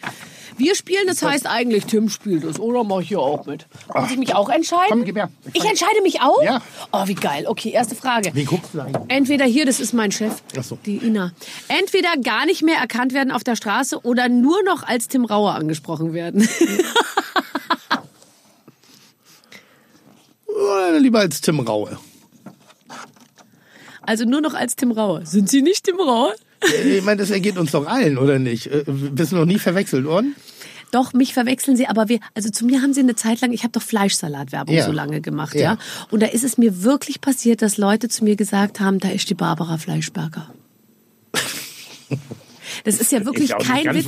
Wir spielen, das heißt eigentlich, Tim spielt es. Oder mach ich hier auch mit? Muss ich mich auch entscheiden? Komm, gib her. Ich Ich entscheide mich auch? Ja. Oh, wie geil. Okay, erste Frage. Wen guckst du eigentlich? Entweder hier, das ist mein Chef, Ach so. die Ina. Entweder gar nicht mehr erkannt werden auf der Straße oder nur noch als Tim Rauer angesprochen werden. Lieber als Tim Raue. Also nur noch als Tim Rauer. Sind Sie nicht Tim Rauer? Ich meine, das ergeht uns doch allen, oder nicht? Äh, Bist du noch nie verwechselt worden? Doch, mich verwechseln Sie, aber wir, also zu mir haben Sie eine Zeit lang, ich habe doch Fleischsalatwerbung Ja. so lange gemacht, Ja. ja. Und da ist es mir wirklich passiert, dass Leute zu mir gesagt haben, da ist die Barbara Fleischberger. Das ist ja wirklich auch nicht kein Witz.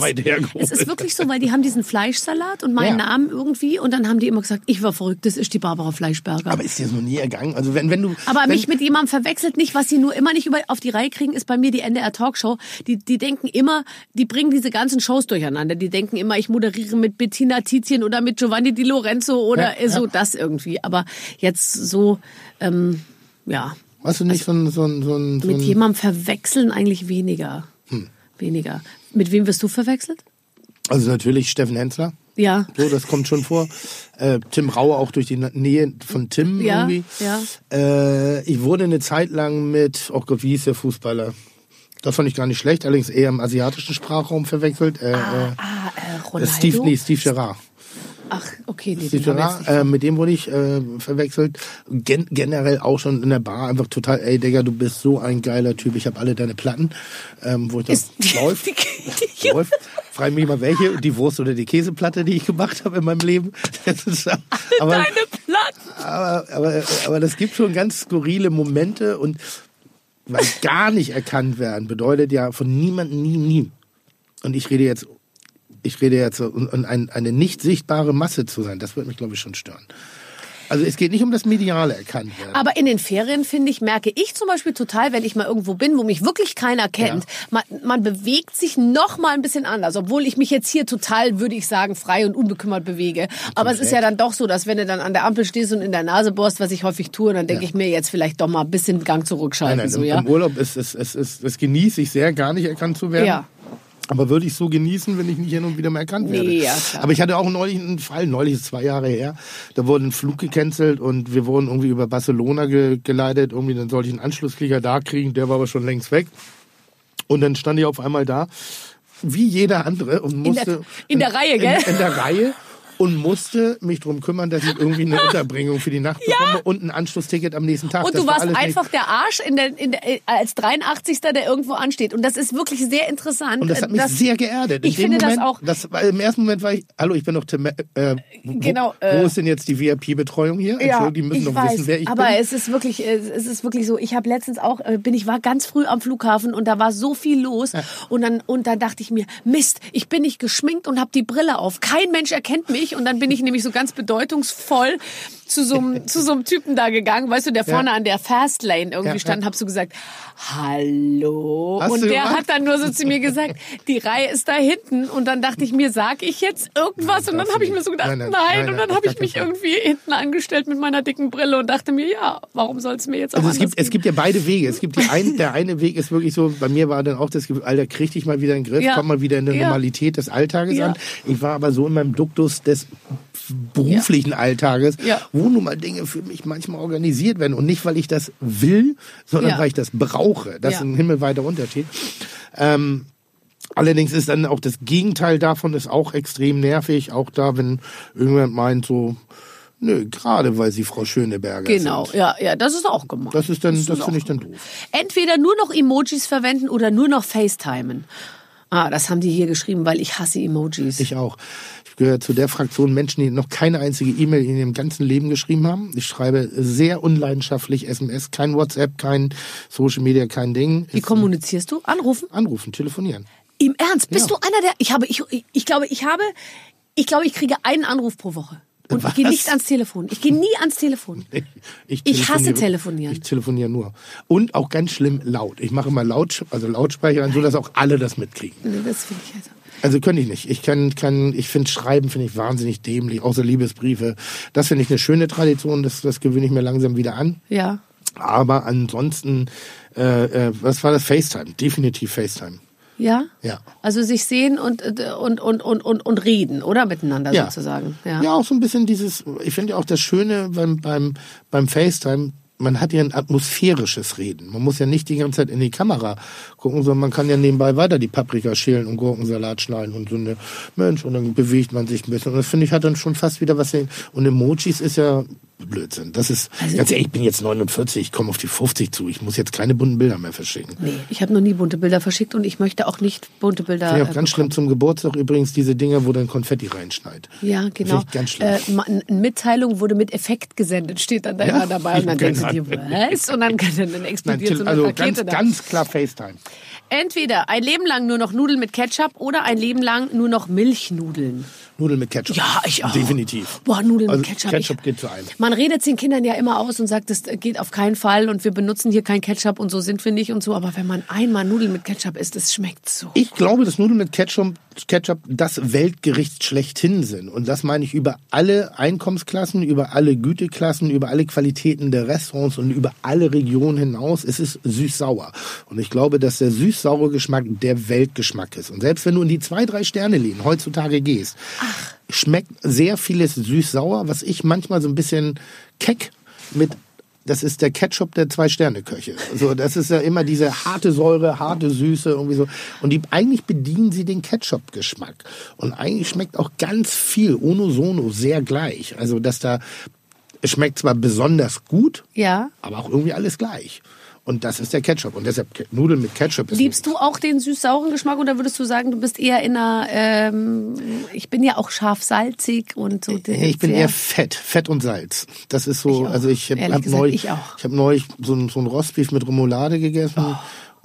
Es ist wirklich so, weil die haben diesen Fleischsalat und meinen Ja. Namen irgendwie und dann haben die immer gesagt, ich war verrückt, das ist die Barbara Fleischberger. Aber ist dir das noch nie ergangen? Also wenn, wenn du. Aber wenn, mich mit jemandem verwechselt nicht, was sie nur immer nicht über, auf die Reihe kriegen, ist bei mir die NDR Talkshow. Die, die denken immer, die bringen diese ganzen Shows durcheinander. Die denken immer, ich moderiere mit Bettina Tizien oder mit Giovanni Di Lorenzo oder Ja, ja. so das irgendwie. Aber jetzt so, ähm, ja, Hast du nicht so ein. So ein, so ein, so mit ein jemandem verwechseln eigentlich weniger. Weniger. Mit wem wirst du verwechselt? also natürlich Steffen Hensler. Ja. So, das kommt schon vor. Äh, Tim Raue auch durch die Nähe von Tim Ja, irgendwie. ja. Äh, ich wurde eine Zeit lang mit, oh Gott, wie hieß der Fußballer? Das fand ich gar nicht schlecht, allerdings eher im asiatischen Sprachraum verwechselt. Äh, Ah, äh, äh, Ronaldo? Steve, nee, Steve Gerrard. Ach, okay, nee, nicht. äh, mit dem wurde ich äh, verwechselt. Gen generell auch schon in der Bar einfach total, ey Digga, du bist so ein geiler Typ, ich habe alle deine Platten. Ähm, wo ich das läuft. Läuft. Frag mich mal welche, die Wurst oder die Käseplatte, die ich gemacht habe in meinem Leben. Das ist, aber, Deine Platten. aber, aber, aber das gibt schon ganz skurrile Momente und weil gar nicht erkannt werden bedeutet ja von niemandem nie, nie. Und ich rede jetzt, ich rede jetzt, so, und, und ein, eine nicht sichtbare Masse zu sein, das wird mich, glaube ich, schon stören. Also es geht nicht um das mediale erkannt werden. Aber in den Ferien, finde ich, merke ich zum Beispiel total, wenn ich mal irgendwo bin, wo mich wirklich keiner kennt, man, man bewegt sich noch mal ein bisschen anders. Obwohl ich mich jetzt hier total, würde ich sagen, frei und unbekümmert bewege. Aber es ist ja dann doch so, dass wenn du dann an der Ampel stehst und in der Nase bohrst, was ich häufig tue, dann denke Ja. ich mir jetzt vielleicht doch mal ein bisschen Gang zurückschalten. Nein, nein, so, im, ja? im Urlaub ist es, es, es, es genieße ich sehr, gar nicht erkannt zu werden. Ja. Aber würde ich so genießen, wenn ich nicht hin und wieder mal erkannt werde. Nee, ja, klar. Aber ich hatte auch neulich einen Fall, neulich ist zwei Jahre her, da wurde ein Flug gecancelt und wir wurden irgendwie über Barcelona ge geleitet. Irgendwie, dann sollte ich einen Anschlussflieger da kriegen, der war aber schon längst weg. Und dann stand ich auf einmal da, wie jeder andere und In der- musste... in der Reihe, gell? In, in der Reihe. Und musste mich drum kümmern, dass ich irgendwie eine Unterbringung für die Nacht bekomme und ein Anschlussticket am nächsten Tag. Und Das du war warst nicht- einfach der Arsch in der, in der, äh, als 83. der irgendwo ansteht. Und das ist wirklich sehr interessant. Und das hat mich dass- sehr geerdet. In Ich finde das Moment, auch- Das war, Im ersten Moment war ich, hallo, ich bin doch Tim, äh, wo, Genau, wo äh, ist denn jetzt die VIP-Betreuung hier? Entschuldigung, die müssen ich doch weiß, wissen, wer ich aber bin. es ist wirklich, äh, es ist wirklich so. Ich habe letztens auch, äh, bin ich war ganz früh am Flughafen und da war so viel los und dann und dann dachte ich mir, Mist, ich bin nicht geschminkt und habe die Brille auf. Kein Mensch erkennt mich und dann bin ich nämlich so ganz bedeutungsvoll zu so einem zu so einem Typen da gegangen, weißt du, der vorne an der Fastlane irgendwie Ja, stand, ja. hab so gesagt, hallo Hast und der gemacht? hat dann nur so zu mir gesagt, die Reihe ist da hinten und dann dachte ich mir, sag ich jetzt irgendwas Nein, und dann habe ich mir so gedacht, Nein, nein, nein, und dann habe ich mich Fall. irgendwie hinten angestellt mit meiner dicken Brille und dachte mir, ja, warum soll es mir jetzt auch Also es gibt, es gibt ja beide Wege. Es gibt die ein, der eine Weg ist wirklich so, bei mir war dann auch das Gefühl, Alter, krieg dich mal wieder in den Griff, Ja. komm mal wieder in die Ja. Normalität des Alltages Ja. an. Ich war aber so in meinem Duktus des beruflichen Alltages, Ja. wo nun mal Dinge für mich manchmal organisiert werden. Und nicht, weil ich das will, sondern Ja. weil ich das brauche. Das Ja. ist ein himmelweiter Unterschied. Ähm, Allerdings ist dann auch das Gegenteil davon ist auch extrem nervig. Auch da, wenn irgendjemand meint so, nö, gerade weil sie Frau Schöneberger Genau, sind. ja, ja, das ist auch gemein. Das ist dann, das, auch finde ich dann doof. Entweder nur noch Emojis verwenden oder nur noch FaceTimen. Ah, das haben die hier geschrieben, weil ich hasse Emojis. Ich auch. Ich gehöre zu der Fraktion Menschen, die noch keine einzige E-Mail in ihrem ganzen Leben geschrieben haben. Ich schreibe sehr unleidenschaftlich SMS, kein WhatsApp, kein Social Media, kein Ding. Wie kommunizierst du? Anrufen? Anrufen, telefonieren. Im Ernst? Bist Ja. du einer der? Ich habe, ich, ich glaube, ich habe, ich glaube, ich kriege einen Anruf pro Woche. Und Was? ich gehe nicht ans Telefon. Ich gehe nie ans Telefon. Ich, Ich hasse telefoniere- telefonieren. Ich telefoniere nur. Und auch ganz schlimm laut. Ich mache mal laut, also Lautsprecher an, so dass auch alle das mitkriegen. Nee, das finde ich also. Also könnte ich nicht. Ich kann, kann, ich finde Schreiben finde ich wahnsinnig dämlich, außer Liebesbriefe. Das finde ich eine schöne Tradition, das, das gewöhne ich mir langsam wieder an. Ja. Aber ansonsten, äh, äh, was war das? FaceTime, definitiv FaceTime. Ja? Ja. Also sich sehen und, äh, und, und, und, und, und reden, oder? Miteinander Ja. sozusagen. Ja. Ja. auch so ein bisschen dieses, ich finde ja auch das Schöne beim, beim, beim FaceTime, man hat ja ein atmosphärisches Reden. Man muss ja nicht die ganze Zeit in die Kamera gucken, sondern man kann ja nebenbei weiter die Paprika schälen und Gurkensalat schneiden und so eine Mensch und dann bewegt man sich ein bisschen. Und das finde ich hat dann schon fast wieder was. Und Emojis ist ja Blödsinn. Das ist, Also- ganz ehrlich, ich bin jetzt 49, ich komme auf die 50 zu. Ich muss jetzt keine bunten Bilder mehr verschicken. Nee, ich habe noch nie bunte Bilder verschickt und ich möchte auch nicht bunte Bilder. Ich äh, ganz schlimm zum Geburtstag übrigens diese Dinge, wo dann Konfetti reinschneit. Ja, genau. Ganz schlimm. Äh, Mitteilung wurde mit Effekt gesendet, steht dann da Ja, immer dabei. Und dann ich denkst dir, was? Und dann, dann Nein, explodiert Till, so eine also Rakete ganz, da. ganz klar FaceTime. Entweder ein Leben lang nur noch Nudeln mit Ketchup oder ein Leben lang nur noch Milchnudeln. Nudeln mit Ketchup. Ja, ich auch. Definitiv. Boah, Nudeln also mit Ketchup. Ketchup ich, geht zu einem. Man redet den Kindern ja immer aus und sagt, das geht auf keinen Fall und wir benutzen hier kein Ketchup und so sind wir nicht und so. Aber wenn man einmal Nudeln mit Ketchup isst, das schmeckt so. Ich glaube, dass Nudeln mit Ketchup, Ketchup das Weltgericht schlechthin sind. Und das meine ich über alle Einkommensklassen, über alle Güteklassen, über alle Qualitäten der Restaurants und über alle Regionen hinaus. Es ist süß-sauer. Und ich glaube, dass der süß-saure Geschmack der Weltgeschmack ist. Und selbst wenn du in die zwei, drei Sterne-Läden heutzutage gehst, schmeckt sehr vieles süß-sauer, was ich manchmal so ein bisschen keck mit das ist der Ketchup der Zwei-Sterne-Köche. So, das ist ja immer diese harte Säure, harte Süße, irgendwie so. Und die, eigentlich bedienen sie den Ketchup-Geschmack. Und eigentlich schmeckt auch ganz viel, ono sono, sehr gleich. Also, dass da, es schmeckt zwar besonders gut, Ja. aber auch irgendwie alles gleich. Und das ist der Ketchup. Und deshalb Nudeln mit Ketchup ist Liebst du auch den süß-sauren Geschmack oder würdest du sagen, du bist eher in einer, ähm, ich bin ja auch scharf-salzig und so. Ich bin eher Fett, Fett und Salz. Das ist so, Ich auch. also ich habe hab neulich, ich auch. habe neulich so so ein Rostbeef mit Remoulade gegessen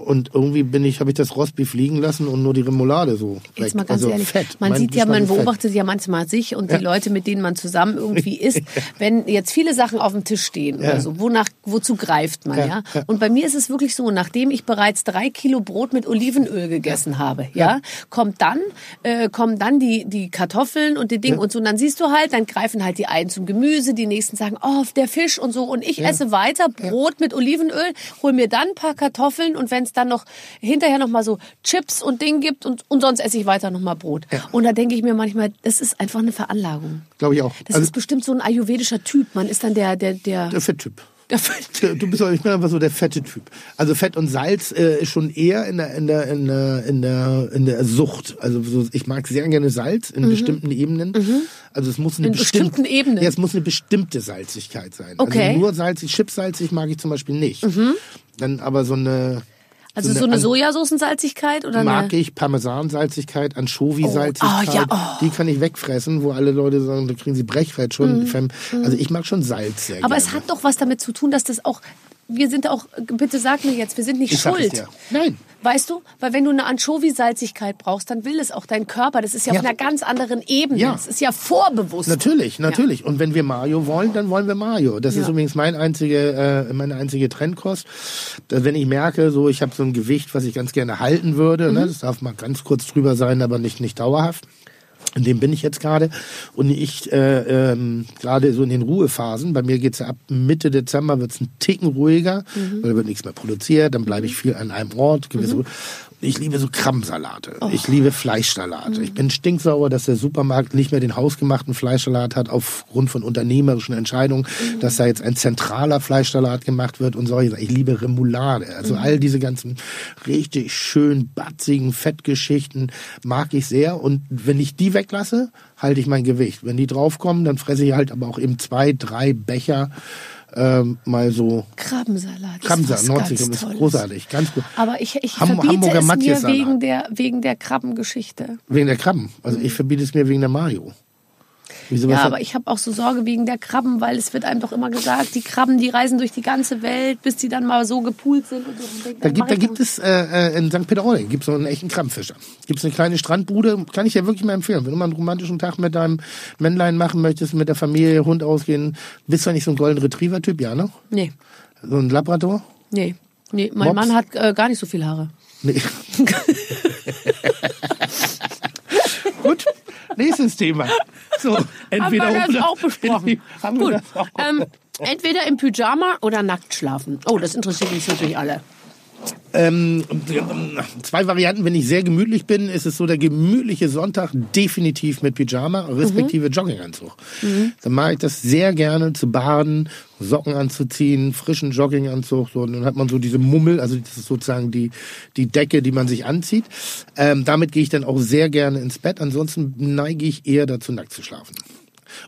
und irgendwie bin ich, habe ich das Rostbeef liegen lassen und nur die Remoulade so. Jetzt weg. mal ganz also ehrlich, Fett. man Mein sieht ja, man ist Fett. beobachtet ja manchmal sich und die Leute, mit denen man zusammen irgendwie isst, wenn jetzt viele Sachen auf dem Tisch stehen oder so, wonach, wozu greift man, ja, Ja, ja. Und bei mir ist es wirklich so, nachdem ich bereits drei Kilo Brot mit Olivenöl gegessen habe, ja, kommt dann, äh, kommen dann die, die Kartoffeln und die Dinge und so, und dann siehst du halt, dann greifen halt die einen zum Gemüse, die nächsten sagen, oh, der Fisch und so, und ich esse weiter Brot mit Olivenöl, hol mir dann ein paar Kartoffeln und wenn es dann noch hinterher noch mal so Chips und Ding gibt und, und sonst esse ich weiter noch mal Brot. Und da denke ich mir manchmal, das ist einfach eine Veranlagung. Glaube ich auch. Das Also ist bestimmt so ein ayurvedischer Typ. Man ist dann der, der, der, der Fetttyp. der Du bist, ich bin einfach so der fette Typ. Also Fett und Salz äh, ist schon eher in der in der in der in der in der Sucht. Also so, ich mag sehr gerne Salz in bestimmten Ebenen. Also es muss eine Mhm. In bestimmte, bestimmten Ebenen? Ja, es muss eine bestimmte Salzigkeit sein. Okay. Mhm. Also nur salzig, chipsalzig mag ich zum Beispiel nicht. Dann aber so eine also so eine Sojasoßensalzigkeit oder mag eine, ich Parmesansalzigkeit, Anchovy-Salzigkeit, Oh, ah, ja, oh. die kann ich wegfressen, wo alle Leute sagen, da kriegen sie Brechfett schon. Also ich mag schon Salz sehr aber gerne. es hat doch was damit zu tun, dass das auch, wir sind auch, bitte sag mir jetzt, wir sind nicht ich schuld. Nein. Weißt du? Weil wenn du eine Anchovy-Salzigkeit brauchst, dann will es auch dein Körper. Das ist ja, Ja. auf einer ganz anderen Ebene. Ja. Das ist ja vorbewusst. Natürlich, natürlich. Und wenn wir Mayo wollen, dann wollen wir Mayo. Das ist Ja. übrigens mein einzige, äh, meine einzige Trendkost. Wenn ich merke, so ich habe so ein Gewicht, was ich ganz gerne halten würde, Mhm. ne, das darf mal ganz kurz drüber sein, aber nicht nicht dauerhaft. In dem bin ich jetzt gerade. Und ich äh, ähm, gerade so in den Ruhephasen, bei mir geht's ab Mitte Dezember wird's ein Ticken ruhiger, Mhm. weil da wird nichts mehr produziert, dann bleibe ich viel an einem Ort. Gewisse Ruhe. Ich liebe so Krabbensalate. Oh. Ich liebe Fleischsalate. Mhm. Ich bin stinksauer, dass der Supermarkt nicht mehr den hausgemachten Fleischsalat hat aufgrund von unternehmerischen Entscheidungen, Mhm. dass da jetzt ein zentraler Fleischsalat gemacht wird und solche Sachen. Ich liebe Remoulade. Mhm. Also all diese ganzen richtig schön batzigen Fettgeschichten mag ich sehr. Und wenn ich die weglasse, halte ich mein Gewicht. Wenn die draufkommen, dann fresse ich halt aber auch eben zwei, drei Becher ähm, mal so Krabbensalat. Krabbensalat, was Nordsee, ganz ist großartig, ganz gut. Aber ich, ich Ham- verbiete Hamburger es mir wegen der, wegen der Krabbengeschichte. Wegen der Krabben. Also ich verbiete es mir wegen der Mayo. Wieso, Ja, aber ich habe auch so Sorge wegen der Krabben, weil es wird einem doch immer gesagt, die Krabben, die reisen durch die ganze Welt, bis die dann mal so gepoolt sind. Und so. Und denk, Da gibt, da gibt es äh, äh, in St. Peter-Ording gibt so einen echten Krabbenfischer. Gibt es eine kleine Strandbude, kann ich ja wirklich mal empfehlen. Wenn du mal einen romantischen Tag mit deinem Männlein machen möchtest, mit der Familie, Hund ausgehen, bist du nicht so ein Golden Retriever-Typ, ja, ne? Nee, So ein Labrador? nee, nee. Mein Mops? Mann hat äh, gar nicht so viel Haare. Nee. Nächstes Thema. So, entweder Haben wir das oder. auch besprochen. Haben wir Gut. das auch Ähm, entweder im Pyjama oder nackt schlafen. Oh, das interessiert uns natürlich alle. Ähm, zwei Varianten, wenn ich sehr gemütlich bin, ist es so der gemütliche Sonntag definitiv mit Pyjama, respektive Jogginganzug. Dann mag ich das sehr gerne zu baden, Socken anzuziehen, frischen Jogginganzug, so, und dann hat man so diese Mummel, also das ist sozusagen die, die Decke, die man sich anzieht. Ähm, damit gehe ich dann auch sehr gerne ins Bett, ansonsten neige ich eher dazu, nackt zu schlafen.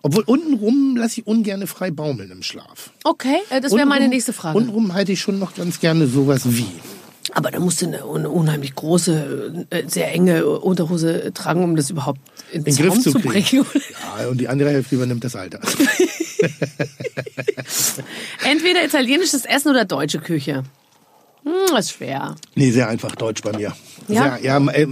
Obwohl untenrum lasse ich ungerne frei baumeln im Schlaf. Okay, äh, das wäre meine nächste Frage. Untenrum halte ich schon noch ganz gerne sowas wie. Aber da musst du eine, eine unheimlich große, äh, sehr enge Unterhose tragen, um das überhaupt in in den Griff zu zu bringen. Ja, und die andere Hälfte übernimmt das Alter. Entweder italienisches Essen oder deutsche Küche. Hm, ist schwer. Nee, sehr einfach Deutsch bei mir. Ja? Sehr, ja, äh,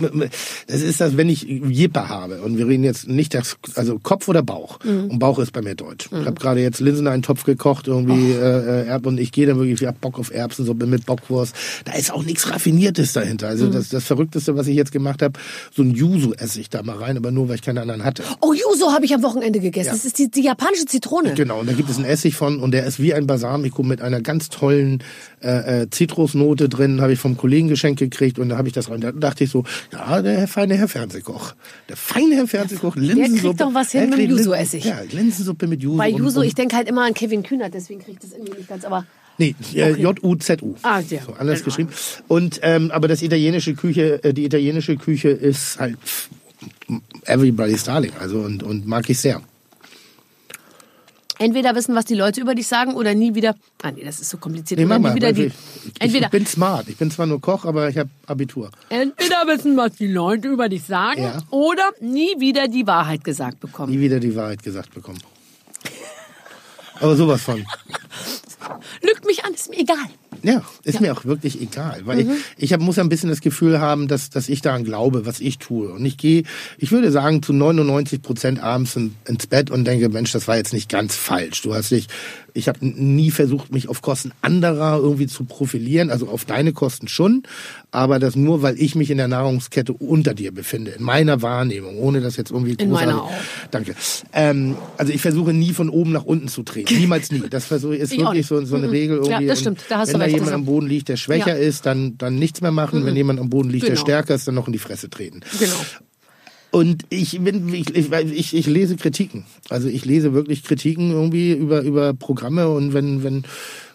das ist das, wenn ich Jipper habe und wir reden jetzt nicht das, also Kopf oder Bauch. Mhm. Und Bauch ist bei mir Deutsch. Ich habe gerade jetzt Linsen in einen Topf gekocht, irgendwie äh, äh, Erb und ich gehe dann wirklich, ich hab Bock auf Erbsensuppe mit Bockwurst. Da ist auch nichts Raffiniertes dahinter. Also Mhm. das, das Verrückteste, was ich jetzt gemacht habe, so ein Yuzu esse ich da mal rein, aber nur, weil ich keine anderen hatte. Oh, Yuzu habe ich am Wochenende gegessen. Ja. Das ist die, die japanische Zitrone. Genau, und da gibt es einen Essig von und der ist wie ein Balsamico mit einer ganz tollen äh, äh, Zitrusnote drin, habe ich vom Kollegen geschenkt gekriegt und da habe ich das rein. Da dachte ich so, ja, der feine Herr Fernsehkoch. Der feine Herr Fernsehkoch, Linsensuppe. doch was hin Der mit kriegt Yuzu-Essig. Ja, Linsensuppe mit Yuzu. Bei und, ich denke halt immer an Kevin Kühnert, deswegen kriege ich das irgendwie nicht ganz, aber Nee, äh, J-U-Z-U. Ah, ja. So, anders geschrieben. Und, ähm, aber das italienische Küche, äh, die italienische Küche ist halt everybody's darling. Also, und, und mag ich sehr. Entweder wissen, was die Leute über dich sagen oder nie wieder. Ah, nee, das ist so kompliziert. Nee, mach mal. wieder die. ich, ich, entweder, ich bin smart. Ich bin zwar nur Koch, aber ich habe Abitur. entweder wissen, was die Leute über dich sagen Ja. oder nie wieder die Wahrheit gesagt bekommen. nie wieder die Wahrheit gesagt bekommen. Aber sowas von. Lügt mich an, ist mir egal. Ja, ist mir auch wirklich egal, weil ich, ich hab, muss ja ein bisschen das Gefühl haben, dass, dass ich daran glaube, was ich tue. Und ich gehe, ich würde sagen, zu 99 Prozent abends in, ins Bett und denke, Mensch, das war jetzt nicht ganz falsch. Du hast dich, ich habe nie versucht, mich auf Kosten anderer irgendwie zu profilieren, also auf deine Kosten schon, aber das nur, weil ich mich in der Nahrungskette unter dir befinde, in meiner Wahrnehmung, ohne das jetzt irgendwie In meiner großartig- auch. Danke. Ähm, also ich versuche nie von oben nach unten zu treten. Niemals nie. Das versuche ist Ich wirklich so, so eine Regel Ja, irgendwie. das Und stimmt. Da hast wenn du da recht, jemand das- am Boden liegt, der schwächer Ja. ist, dann, dann nichts mehr machen. Wenn jemand am Boden liegt, der Genau. stärker ist, dann noch in die Fresse treten. Genau. Und ich bin, ich, ich, ich, lese Kritiken. Also ich lese wirklich Kritiken irgendwie über, über Programme und wenn, wenn,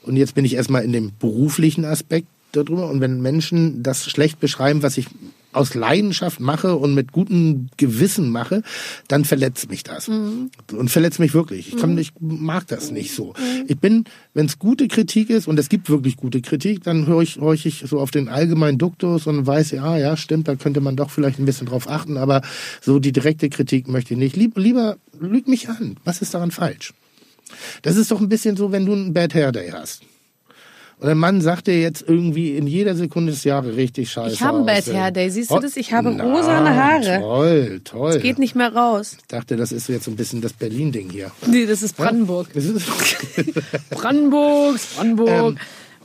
und jetzt bin ich erstmal in dem beruflichen Aspekt darüber und wenn Menschen das schlecht beschreiben, was ich aus Leidenschaft mache und mit gutem Gewissen mache, dann verletzt mich das. Und verletzt mich wirklich. Ich, kann, ich mag das nicht so. Ich bin, wenn es gute Kritik ist, und es gibt wirklich gute Kritik, dann höre ich, höre ich so auf den allgemeinen Duktus und weiß, ja, ja, stimmt, da könnte man doch vielleicht ein bisschen drauf achten, aber so die direkte Kritik möchte ich nicht. Lieb, lieber lüg mich an. Was ist daran falsch? Das ist doch ein bisschen so, wenn du einen Bad Hair Day hast. Und ein Mann sagt dir jetzt irgendwie in jeder Sekunde des Jahres richtig scheiße Ich habe einen Bad. Hair Day. Siehst du das? Ich habe na, rosane Haare. Toll, toll. Geht nicht mehr raus. Ich dachte, das ist jetzt so ein bisschen das Berlin-Ding hier. Nee, das ist Brandenburg. Das ist Brandenburg, Brandenburg. Ähm,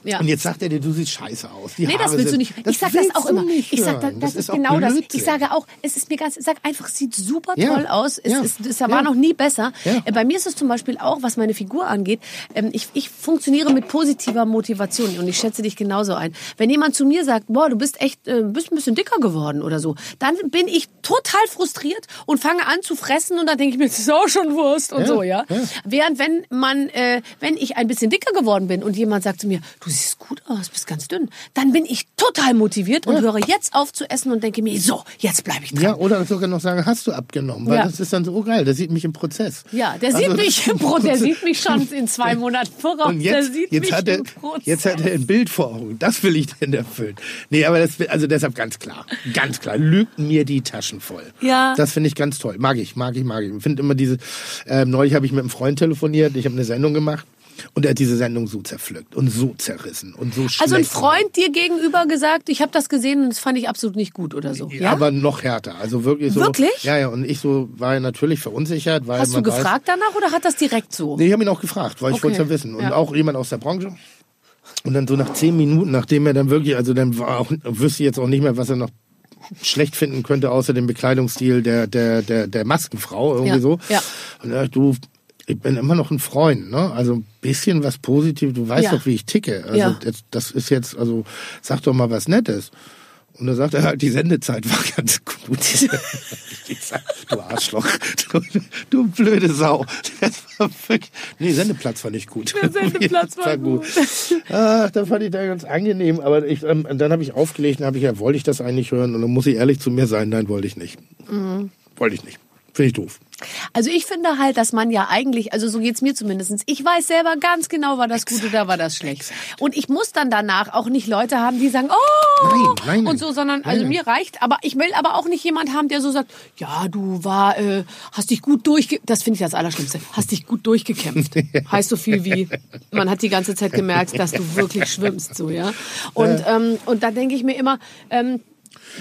ja. Und jetzt sagt er dir, du siehst scheiße aus. Die Nee, Haare das willst du sind- nicht. Ich sag das auch du immer. Ich sag, da, hören. das, ist genau das. Ich sage auch, es ist mir ganz, sag einfach, es sieht super Ja. toll aus. Es, Ja. ist, es Ja. war noch nie besser. Ja. Äh, Bei mir ist es zum Beispiel auch, was meine Figur angeht, ähm, ich, ich funktioniere mit positiver Motivation und ich schätze dich genauso ein. Wenn jemand zu mir sagt, boah, du bist echt, äh, bist ein bisschen dicker geworden oder so, dann bin ich total frustriert und fange an zu fressen und dann denke ich mir, das ist auch schon Wurst und Ja, so, ja. ja. Während wenn man, äh, wenn ich ein bisschen dicker geworden bin und jemand sagt zu mir, du siehst gut aus, bist ganz dünn, dann bin ich total motiviert und höre jetzt auf zu essen und denke mir, so, jetzt bleibe ich dran. Ja, oder sogar noch sagen, hast du abgenommen? Weil Ja. das ist dann so oh geil, der sieht mich im Prozess. Ja, der sieht Also, mich im Pro, der sieht mich schon in zwei Monaten voraus. Und der jetzt, sieht jetzt, mich hat er, im Prozess. jetzt hat er ein Bild vor Augen. Das will ich denn erfüllen. Nee, aber das, also deshalb ganz klar. Ganz klar. Lügt mir die Taschen voll. Ja. Das finde ich ganz toll. Mag ich, mag ich, mag ich. Ich finde immer diese, ähm, neulich habe ich mit einem Freund telefoniert. Ich habe eine Sendung gemacht. Und er hat diese Sendung so zerpflückt und so zerrissen und so schlecht. Also ein. Freund dir gegenüber gesagt, ich habe das gesehen und das fand ich absolut nicht gut oder so. Ja? Aber noch härter. Also wirklich so. Wirklich? Ja, ja. Und ich so war ja natürlich verunsichert, weil Hast du man weiß, gefragt danach oder hat das direkt so? Nee, ich habe ihn auch gefragt, weil ich Okay. wollte es ja wissen. Und Ja. auch jemand aus der Branche. Und dann so nach zehn Minuten, nachdem er dann wirklich, also dann war auch, wüsste ich jetzt auch nicht mehr, was er noch schlecht finden könnte, außer dem Bekleidungsstil der, der, der, der Maskenfrau, irgendwie Ja, so. ja. Und sagt, du, ich bin immer noch ein Freund, ne? Also ein bisschen was Positives, du weißt Ja. doch, wie ich ticke. Also Ja. das, das ist jetzt, also sag doch mal was Nettes. Und da sagt er halt, die Sendezeit war ganz gut. du Arschloch, du, du blöde Sau. Das war wirklich, nee, Sendeplatz fand ich gut. Der Sendeplatz war gut. Ach, das fand ich da ganz angenehm. Aber ich, ähm, dann habe ich aufgelegt und habe ich ja, wollte ich das eigentlich hören? Und dann muss ich ehrlich zu mir sein, nein, wollte ich nicht. Mhm. Wollte ich nicht. Finde ich doof. Also ich finde halt, dass man ja eigentlich, also so geht's mir zumindestens. ich weiß selber ganz genau, war das gut oder war das schlecht. Und ich muss dann danach auch nicht Leute haben, die sagen, oh, Nein, nein, und so, sondern, also nein. mir reicht, aber ich will aber auch nicht jemand haben, der so sagt, ja, du war, äh, hast dich gut durchge, das finde ich das Allerschlimmste, hast dich gut durchgekämpft. heißt so viel wie, man hat die ganze Zeit gemerkt, dass du wirklich schwimmst, so, ja. Und, ähm, und da denke ich mir immer, ähm,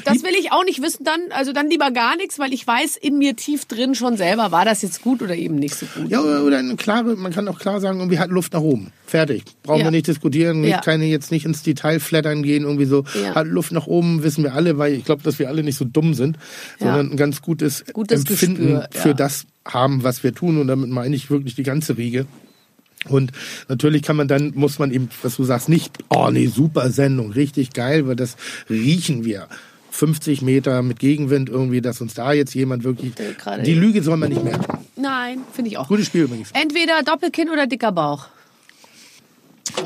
das will ich auch nicht wissen dann, also dann lieber gar nichts, weil ich weiß in mir tief drin schon selber, war das jetzt gut oder eben nicht so gut. Ja, oder, eine klare, man kann auch klar sagen, irgendwie hat Luft nach oben. Fertig. Brauchen Ja. wir nicht diskutieren, nicht, Ja. keine jetzt nicht ins Detail flattern gehen, irgendwie so. Ja. Hat Luft nach oben, wissen wir alle, weil ich glaube, dass wir alle nicht so dumm sind, sondern ein ganz gutes, Gutes Empfinden Gespür, für das haben, was wir tun. Und damit meine ich wirklich die ganze Riege. Und natürlich kann man dann, muss man eben, was du sagst, nicht, oh nee, super Sendung, richtig geil, weil das riechen wir. 50 Meter mit Gegenwind irgendwie, dass uns da jetzt jemand wirklich, gerade- die Lüge soll man nicht merken. Nein, finde ich auch. Gutes Spiel übrigens. Entweder Doppelkinn oder dicker Bauch.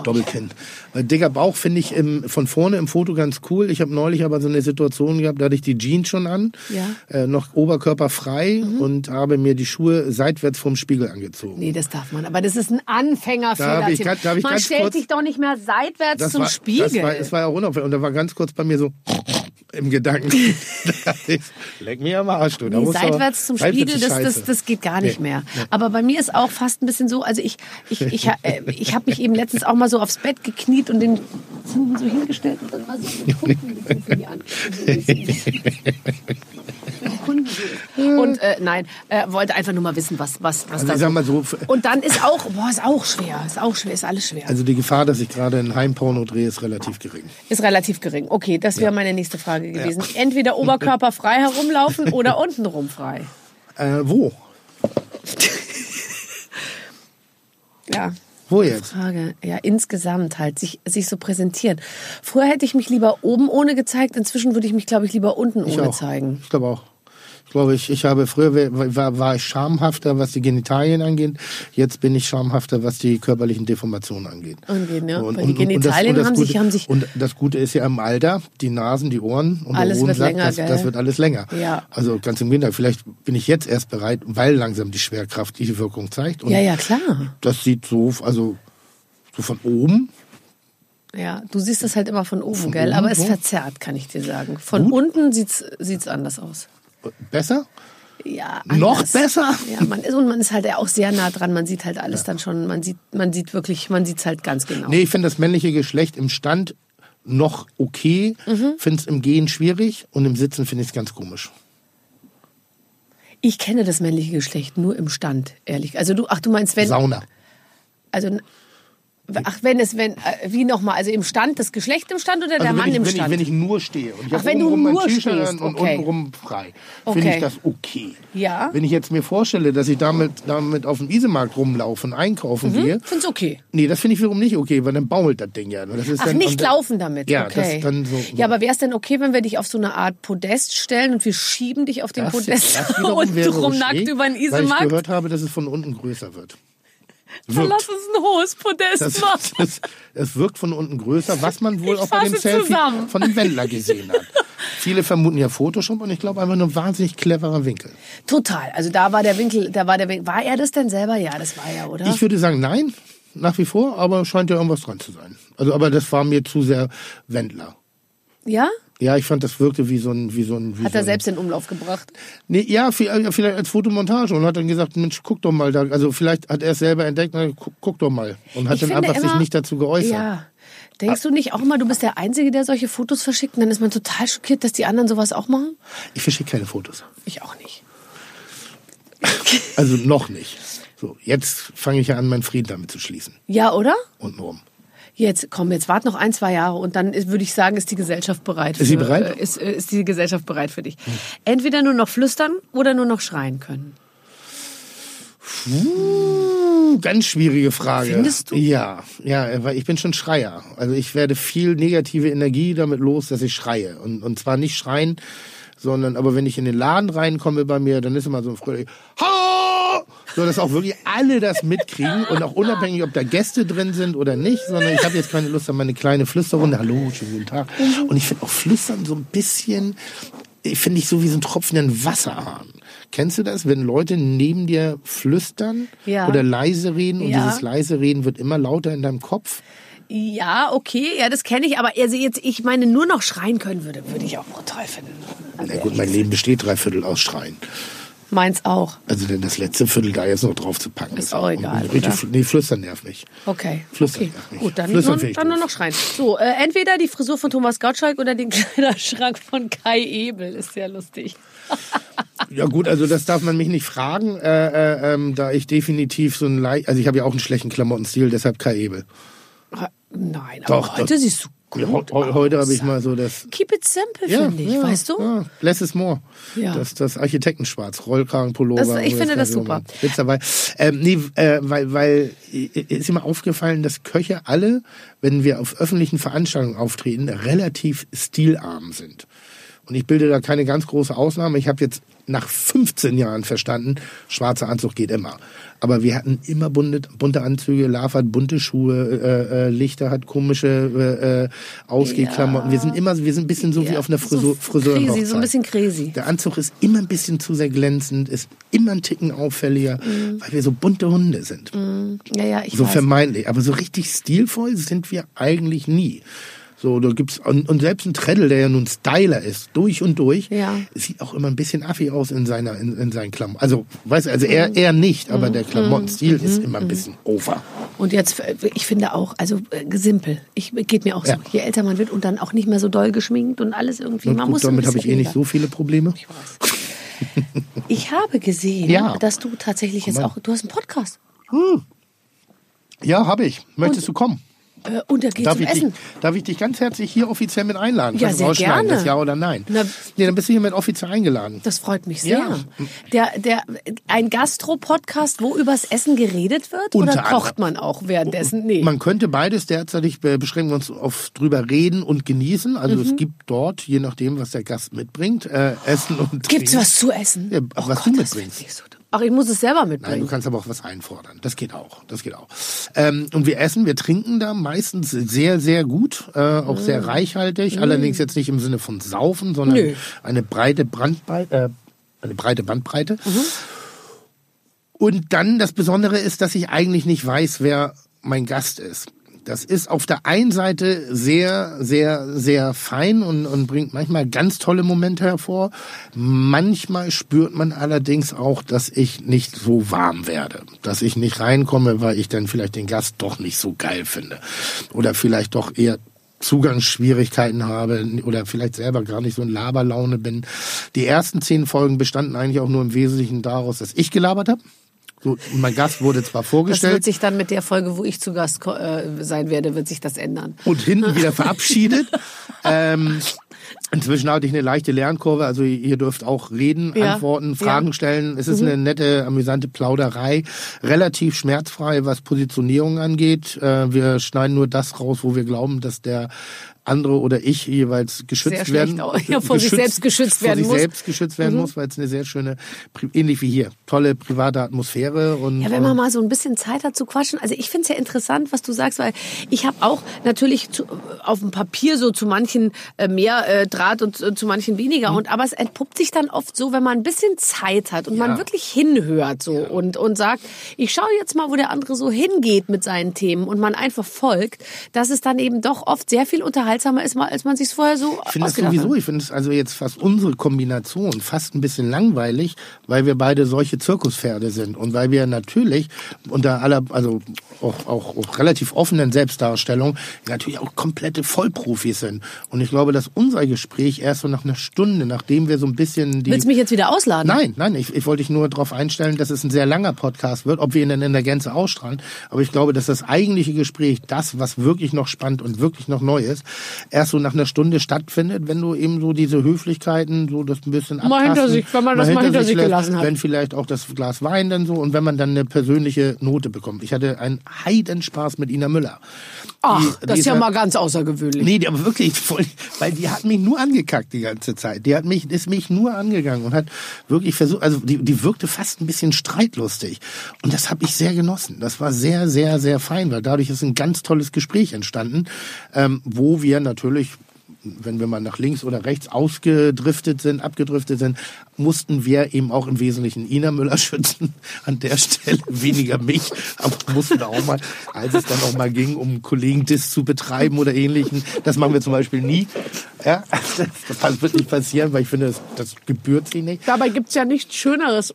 Doppelkinn. Weil dicker Bauch finde ich im, von vorne im Foto ganz cool. Ich habe neulich aber so eine Situation gehabt, da hatte ich die Jeans schon an, Ja. äh, noch oberkörperfrei und habe mir die Schuhe seitwärts vom Spiegel angezogen. Nee, das darf man. Aber das ist ein Anfängerfehler. Darf ich ich man stellt kurz- sich doch nicht mehr seitwärts zum war, Spiegel. Das war, das war ja unauffällig. Und da war ganz kurz bei mir so im Gedanken. Leck mir am Arsch, du. Da Nee, seitwärts zum Spiegel, das, das, das geht gar nicht Nee, mehr. Aber bei mir ist auch fast ein bisschen so, also ich, ich, ich, äh, ich habe mich eben letztens auch mal so aufs Bett gekniet und den Zungen so hingestellt und dann mal so ist. Und äh, nein, äh, wollte einfach nur mal wissen, was, was, was Also da ich so. sag mal so, Und dann ist auch, boah, ist auch schwer, ist auch schwer, ist alles schwer. also die Gefahr, dass ich gerade ein Heimporno drehe, ist relativ gering. Ist relativ gering. Okay, das wäre meine nächste Frage gewesen. Entweder oberkörperfrei herumlaufen oder untenrum frei. Äh, wo? Ja. Wo jetzt? Frage. Ja, insgesamt halt, sich, sich so präsentieren. Früher hätte ich mich lieber oben ohne gezeigt, inzwischen würde ich mich, glaube ich, lieber unten Ich ohne auch. zeigen. Ich glaube auch. Ich glaube, ich, ich habe früher war, war ich schamhafter, was die Genitalien angeht. Jetzt bin ich schamhafter, was die körperlichen Deformationen angeht. Angeht, ja. Weil die Genitalien das haben sich- Gute, haben sich- Und das Gute ist ja im Alter, die Nasen, die Ohren und Alles der wird Hodensack, länger, das, das wird alles länger. Ja. Also ganz im Gegenteil, vielleicht bin ich jetzt erst bereit, weil langsam die Schwerkraft die Wirkung zeigt. Ja, ja, klar. Das sieht so, also so von oben. Ja, du siehst es halt immer von oben, Von gell? oben, Aber es verzerrt, kann ich dir sagen. Von Gut. unten sieht's sieht's anders aus. Besser? Ja, Noch anders. besser? Ja, man ist und man ist halt auch sehr nah dran. Man sieht halt alles dann schon. Man sieht, man sieht wirklich, man sieht's halt ganz genau. Nee, ich finde das männliche Geschlecht im Stand noch okay, Mhm. finde es im Gehen schwierig und im Sitzen finde ich es ganz komisch. Ich kenne das männliche Geschlecht nur im Stand, ehrlich. Also du, ach, du meinst wenn, Sauna. also Ach, wenn es, wenn, äh, wie nochmal, also im Stand, das Geschlecht im Stand oder der Also Mann ich, im wenn, ich, Stand? wenn ich nur stehe und ich Ach, wenn du nur T-Shirt stehst, und okay. untenrum frei, finde Okay. ich das okay. Ja. Wenn ich jetzt mir vorstelle, dass ich damit, damit auf dem Wiesemarkt rumlaufe und einkaufen gehe, Find's okay. nee, das finde ich wiederum nicht okay, weil dann baumelt das Ding ja. Das ist Ach, dann, nicht und- laufen damit. Ja, okay. das dann so. Ja, aber wäre es denn okay, wenn wir dich auf so eine Art Podest stellen und wir schieben dich auf den das, Podest das wiederum und wäre du rum okay, nackt über den Weil ich Isemarkt? gehört habe, dass es von unten größer wird. Dann lass uns ein hohes Podest Das, machen. das, es wirkt von unten größer, was man wohl Ich auch bei dem Selfie zusammen. von dem Wendler gesehen hat. Viele vermuten ja Photoshop und ich glaube einfach nur ein wahnsinnig cleverer Winkel. Total. Also da war der Winkel, da war der Winkel. War er das denn selber? Ja, das war er, oder? Ich würde sagen, nein, nach wie vor, aber scheint ja irgendwas dran zu sein. Also, aber das war mir zu sehr Wendler. ja? Ja, ich fand, das wirkte wie so ein, wie so ein. Wie Hat so er selbst in Umlauf gebracht. Nee, ja, äh, vielleicht als Fotomontage und hat dann gesagt, Mensch, guck doch mal da. Also vielleicht hat er es selber entdeckt, na, guck, guck doch mal. Und hat Ich dann einfach sich immer- nicht dazu geäußert. Ja. Denkst du nicht auch immer, du bist der Einzige, der solche Fotos verschickt? Und dann ist man total schockiert, dass die anderen sowas auch machen? Ich verschicke keine Fotos. Ich auch nicht. Also noch nicht. So, jetzt fange ich ja an, meinen Frieden damit zu schließen. Ja, oder? Untenrum. Jetzt, komm, jetzt wart noch ein, zwei Jahre und dann würde ich sagen, ist die Gesellschaft bereit. Ist sie für- bereit? äh, Ist, äh, ist die Gesellschaft bereit für dich. Entweder nur noch flüstern oder nur noch schreien können. Uh, ganz schwierige Frage. Findest du? Ja, ja, weil ich bin schon Schreier. Also ich werde viel negative Energie damit los, dass ich schreie. Und, und zwar nicht schreien, sondern aber wenn ich in den Laden reinkomme bei mir, dann ist immer so ein fröhlich Ha! So, dass auch wirklich alle das mitkriegen und auch unabhängig, ob da Gäste drin sind oder nicht, sondern ich habe jetzt keine Lust an meine kleine Flüsterrunde. Hallo, schönen guten Tag. Und ich finde auch Flüstern so ein bisschen, ich finde ich so wie so ein Tropfen in den Wasserhahn. Kennst du das, wenn Leute neben dir flüstern Ja. oder leise reden und Ja. dieses leise Reden wird immer lauter in deinem Kopf? Ja, okay, ja, das kenne ich, aber also jetzt, ich meine, nur noch schreien können würde, würde ich auch brutal finden. Also Na gut, mein Leben besteht drei Viertel aus Schreien. Meins auch. Also denn das letzte Viertel da jetzt noch drauf zu packen. Ist auch egal, Richtig, oder? nee, flüstern nervt mich. Okay. Flüstern okay. darf nicht. Gut, dann, Flüstern nur, dann nur noch schreien. So, äh, entweder die Frisur von Thomas Gottschalk oder den Kleiderschrank von Kai Ebel. Ist sehr lustig. Ja gut, also das darf man mich nicht fragen, äh, äh, ähm, da ich definitiv so ein leicht, also ich habe ja auch einen schlechten Klamottenstil, deshalb Kai Ebel. Nein, aber Doch, heute doch. siehst du gut heu- heu- heute habe ich mal so das Keep it simple, finde ich, weißt du? Ja, less is more. Ja. Das, das Architektenschwarz, Rollkragenpullover. Das- ich finde das super. Witz dabei. Ähm, nee, äh, weil, weil äh, ist mir aufgefallen, dass Köche alle, wenn wir auf öffentlichen Veranstaltungen auftreten, relativ stilarm sind. Und ich bilde da keine ganz große Ausnahme. Ich habe jetzt nach 15 Jahren verstanden, schwarzer Anzug geht immer. Aber wir hatten immer bunte, bunte Anzüge, Lava hat bunte Schuhe, äh, äh, Lichter hat komische äh, Ausgehklamotten. Wir sind immer, wir sind ein bisschen so wie Ja, auf einer so Frisur, Friseurenhochzeit. crazy, so ein bisschen crazy. Der Anzug ist immer ein bisschen zu sehr glänzend, ist immer ein Ticken auffälliger, weil wir so bunte Hunde sind. Ja, ja, ich So weiß. vermeintlich. Aber so richtig stilvoll sind wir eigentlich nie. So, da gibt's, und, und selbst ein Treddle, der ja nun Styler ist, durch und durch, Ja. sieht auch immer ein bisschen affig aus in seiner, in, in seinen Klamotten. Also, weißt du, also Mhm. er, er nicht, aber der Klamottenstil ist immer ein bisschen over. Und jetzt, äh, ich finde auch, also äh, simpel. Ich geht mir auch so. Ja. Je älter man wird und dann auch nicht mehr so doll geschminkt und alles irgendwie. Und man gut, muss damit habe ich eh nicht so viele Probleme. Ich habe gesehen, Ja. dass du tatsächlich jetzt Mann. auch, du hast einen Podcast. Ja, habe ich. Möchtest du kommen? Äh, und da geht Darf zum ich, dich, Essen. darf ich dich ganz herzlich hier offiziell mit einladen? Ja, Kannst sehr gerne. Das ja oder nein? Na- nee, dann bist du hiermit offiziell eingeladen. Das freut mich sehr. Ja. Der, der, ein Gastro-Podcast, wo übers Essen geredet wird? oder Unter kocht anderem. man auch währenddessen? Nee. Man könnte beides derzeitig be- beschränken wir uns auf drüber reden und genießen. Also Mhm. es gibt dort, je nachdem, was der Gast mitbringt, äh, Essen und Trinken. Gibt's was zu essen? Ja, oh was Gott, du das mitbringst. Ach, ich muss es selber Nein, mitbringen. du kannst aber auch was einfordern. Das geht auch. Das geht auch. Ähm, und wir essen, wir trinken da meistens sehr, sehr gut, äh, auch sehr reichhaltig. Allerdings jetzt nicht im Sinne von Saufen, sondern Mm. Nö. eine breite Brandbreite, äh, eine breite Bandbreite. Mhm. Und dann das Besondere ist, dass ich eigentlich nicht weiß, wer mein Gast ist. Das ist auf der einen Seite sehr, sehr, sehr fein und, und bringt manchmal ganz tolle Momente hervor. Manchmal spürt man allerdings auch, dass ich nicht so warm werde. Dass ich nicht reinkomme, weil ich dann vielleicht den Gast doch nicht so geil finde. Oder vielleicht doch eher Zugangsschwierigkeiten habe oder vielleicht selber gar nicht so in Laberlaune bin. Die ersten zehn Folgen bestanden eigentlich auch nur im Wesentlichen daraus, dass ich gelabert habe. So, mein Gast wurde zwar Das vorgestellt. wird sich dann mit der Folge, wo ich zu Gast äh, sein werde, wird sich das ändern. und hinten wieder verabschiedet. ähm, inzwischen hatte ich eine leichte Lernkurve, also ihr dürft auch reden, Ja. antworten, Fragen Ja. stellen. Es ist eine nette, amüsante Plauderei, relativ schmerzfrei, was Positionierung angeht. Äh, wir schneiden nur das raus, wo wir glauben, dass der andere oder ich jeweils geschützt werden. auch. Ja, vor sich selbst geschützt vor werden sich muss. Mhm. selbst geschützt werden muss, weil es eine sehr schöne, ähnlich wie hier, tolle private Atmosphäre und Ja, wenn man mal so ein bisschen Zeit hat zu quatschen. Also ich finde es ja interessant, was du sagst, weil ich habe auch natürlich zu, auf dem Papier so zu manchen äh, mehr äh, Draht und äh, zu manchen weniger. Und aber es entpuppt sich dann oft so, wenn man ein bisschen Zeit hat und man Ja. wirklich hinhört so und und sagt, ich schaue jetzt mal, wo der andere so hingeht mit seinen Themen und man einfach folgt, dass es dann eben doch oft sehr viel unterhaltsamer ist, als man sich vorher so Ich finde es sowieso, hat. ich finde es also jetzt fast unsere Kombination fast ein bisschen langweilig, weil wir beide solche Zirkuspferde sind und weil wir natürlich unter aller, also auch, auch, auch relativ offenen Selbstdarstellung natürlich auch komplette Vollprofis sind. Und ich glaube, dass unser Gespräch erst so nach einer Stunde, nachdem wir so ein bisschen die... Willst du mich jetzt wieder ausladen? Nein, nein, ich, ich wollte dich nur darauf einstellen, dass es ein sehr langer Podcast wird, ob wir ihn dann in der Gänze ausstrahlen. Aber ich glaube, dass das eigentliche Gespräch, das, was wirklich noch spannend und wirklich noch neu ist, erst so nach einer Stunde stattfindet, wenn du eben so diese Höflichkeiten, so das ein bisschen Mal hinter abtasten, sich- wenn man das mal hinter sich lässt, gelassen hat. Wenn vielleicht auch das Glas Wein dann so und wenn man dann eine persönliche Note bekommt. Ich hatte einen Heidenspaß mit Ina Müller. Ach, Die- das ist ja mal ganz außergewöhnlich. Nee, die, aber wirklich weil die hat mich nur angekackt die ganze Zeit. Die hat mich, ist mich nur angegangen und hat wirklich versucht, also die, die wirkte fast ein bisschen streitlustig. Und das habe ich sehr genossen. Das war sehr, sehr, sehr fein, weil dadurch ist ein ganz tolles Gespräch entstanden, ähm, wo wir natürlich wenn wir mal nach links oder rechts ausgedriftet sind, abgedriftet sind, mussten wir eben auch im Wesentlichen Ina Müller schützen. An der Stelle weniger mich, aber mussten auch mal, als es dann auch mal ging, um Kollegen-Diss zu betreiben oder ähnlichen. Das machen wir zum Beispiel nie. Ja, das wird nicht passieren, weil ich finde, das, das gebührt sie nicht. Dabei gibt's ja nichts Schöneres,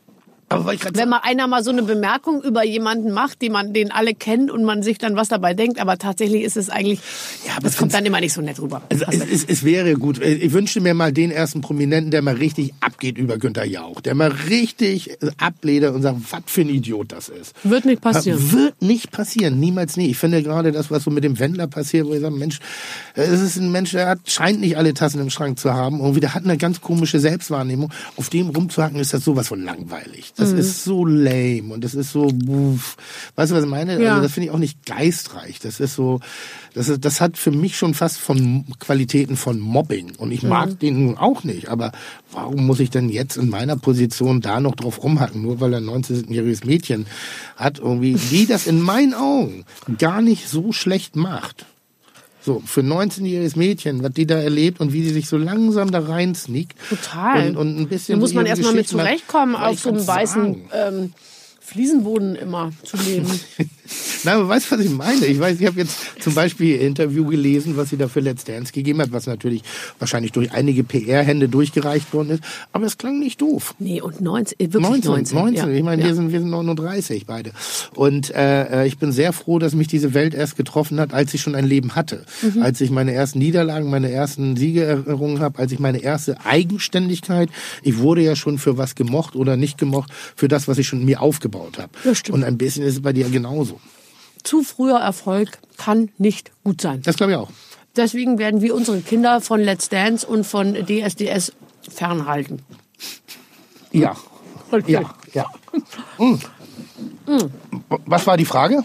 Wenn mal einer mal so eine Bemerkung über jemanden macht, die man, den alle kennen und man sich dann was dabei denkt, aber tatsächlich ist es eigentlich, Ja, aber das kommt dann immer nicht so nett rüber. Also es, es, es wäre gut. Ich wünschte mir mal den ersten Prominenten, der mal richtig abgeht über Günter Jauch. Der mal richtig abledert und sagt, was für ein Idiot das ist. Wird nicht passieren. Wird nicht passieren. Niemals nie. Ich finde gerade das, was so mit dem Wendler passiert, wo ich sage, Mensch, es ist ein Mensch, der hat, scheint nicht alle Tassen im Schrank zu haben. Und der hat eine ganz komische Selbstwahrnehmung. Auf dem rumzuhacken ist das sowas von langweilig. Mhm. Das ist so lame und das ist so, buff. weißt du, was ich meine? Ja. Also das finde ich auch nicht geistreich. Das ist so, das, ist, das hat für mich schon fast von Qualitäten von Mobbing. Und ich mag den nun auch nicht. Aber warum muss ich denn jetzt in meiner Position da noch drauf rumhacken? Nur weil er ein 19-jähriges Mädchen hat, irgendwie, die das in meinen Augen gar nicht so schlecht macht. So, für ein 19-jähriges Mädchen, was die da erlebt und wie die sich so langsam da rein sneakt. Total. Und, und ein bisschen Da muss man erstmal mit zurechtkommen, auf so einem weißen ähm, Fliesenboden immer zu leben. Nein, aber weißt du, was ich meine? Ich weiß, ich habe jetzt zum Beispiel ein Interview gelesen, was sie da für Let's Dance gegeben hat, was natürlich wahrscheinlich durch einige PR-Hände durchgereicht worden ist. Aber es klang nicht doof. nee, und 19, äh, wirklich 19. 19, 19. Ja. Ich meine, ja. wir sind wir sind 39 beide. Und äh, äh, ich bin sehr froh, dass mich diese Welt erst getroffen hat, als ich schon ein Leben hatte, Mhm. als ich meine ersten Niederlagen, meine ersten Siege errungen habe, als ich meine erste Eigenständigkeit. Ich wurde ja schon für was gemocht oder nicht gemocht, für das, was ich schon mir aufgebaut habe. Stimmt. Und ein bisschen ist es bei dir genauso. Zu früher Erfolg kann nicht gut sein. Das glaube ich auch. Deswegen werden wir unsere Kinder von Let's Dance und von DSDS fernhalten. Ja. Okay. Ja, ja. Mm. Was war die Frage?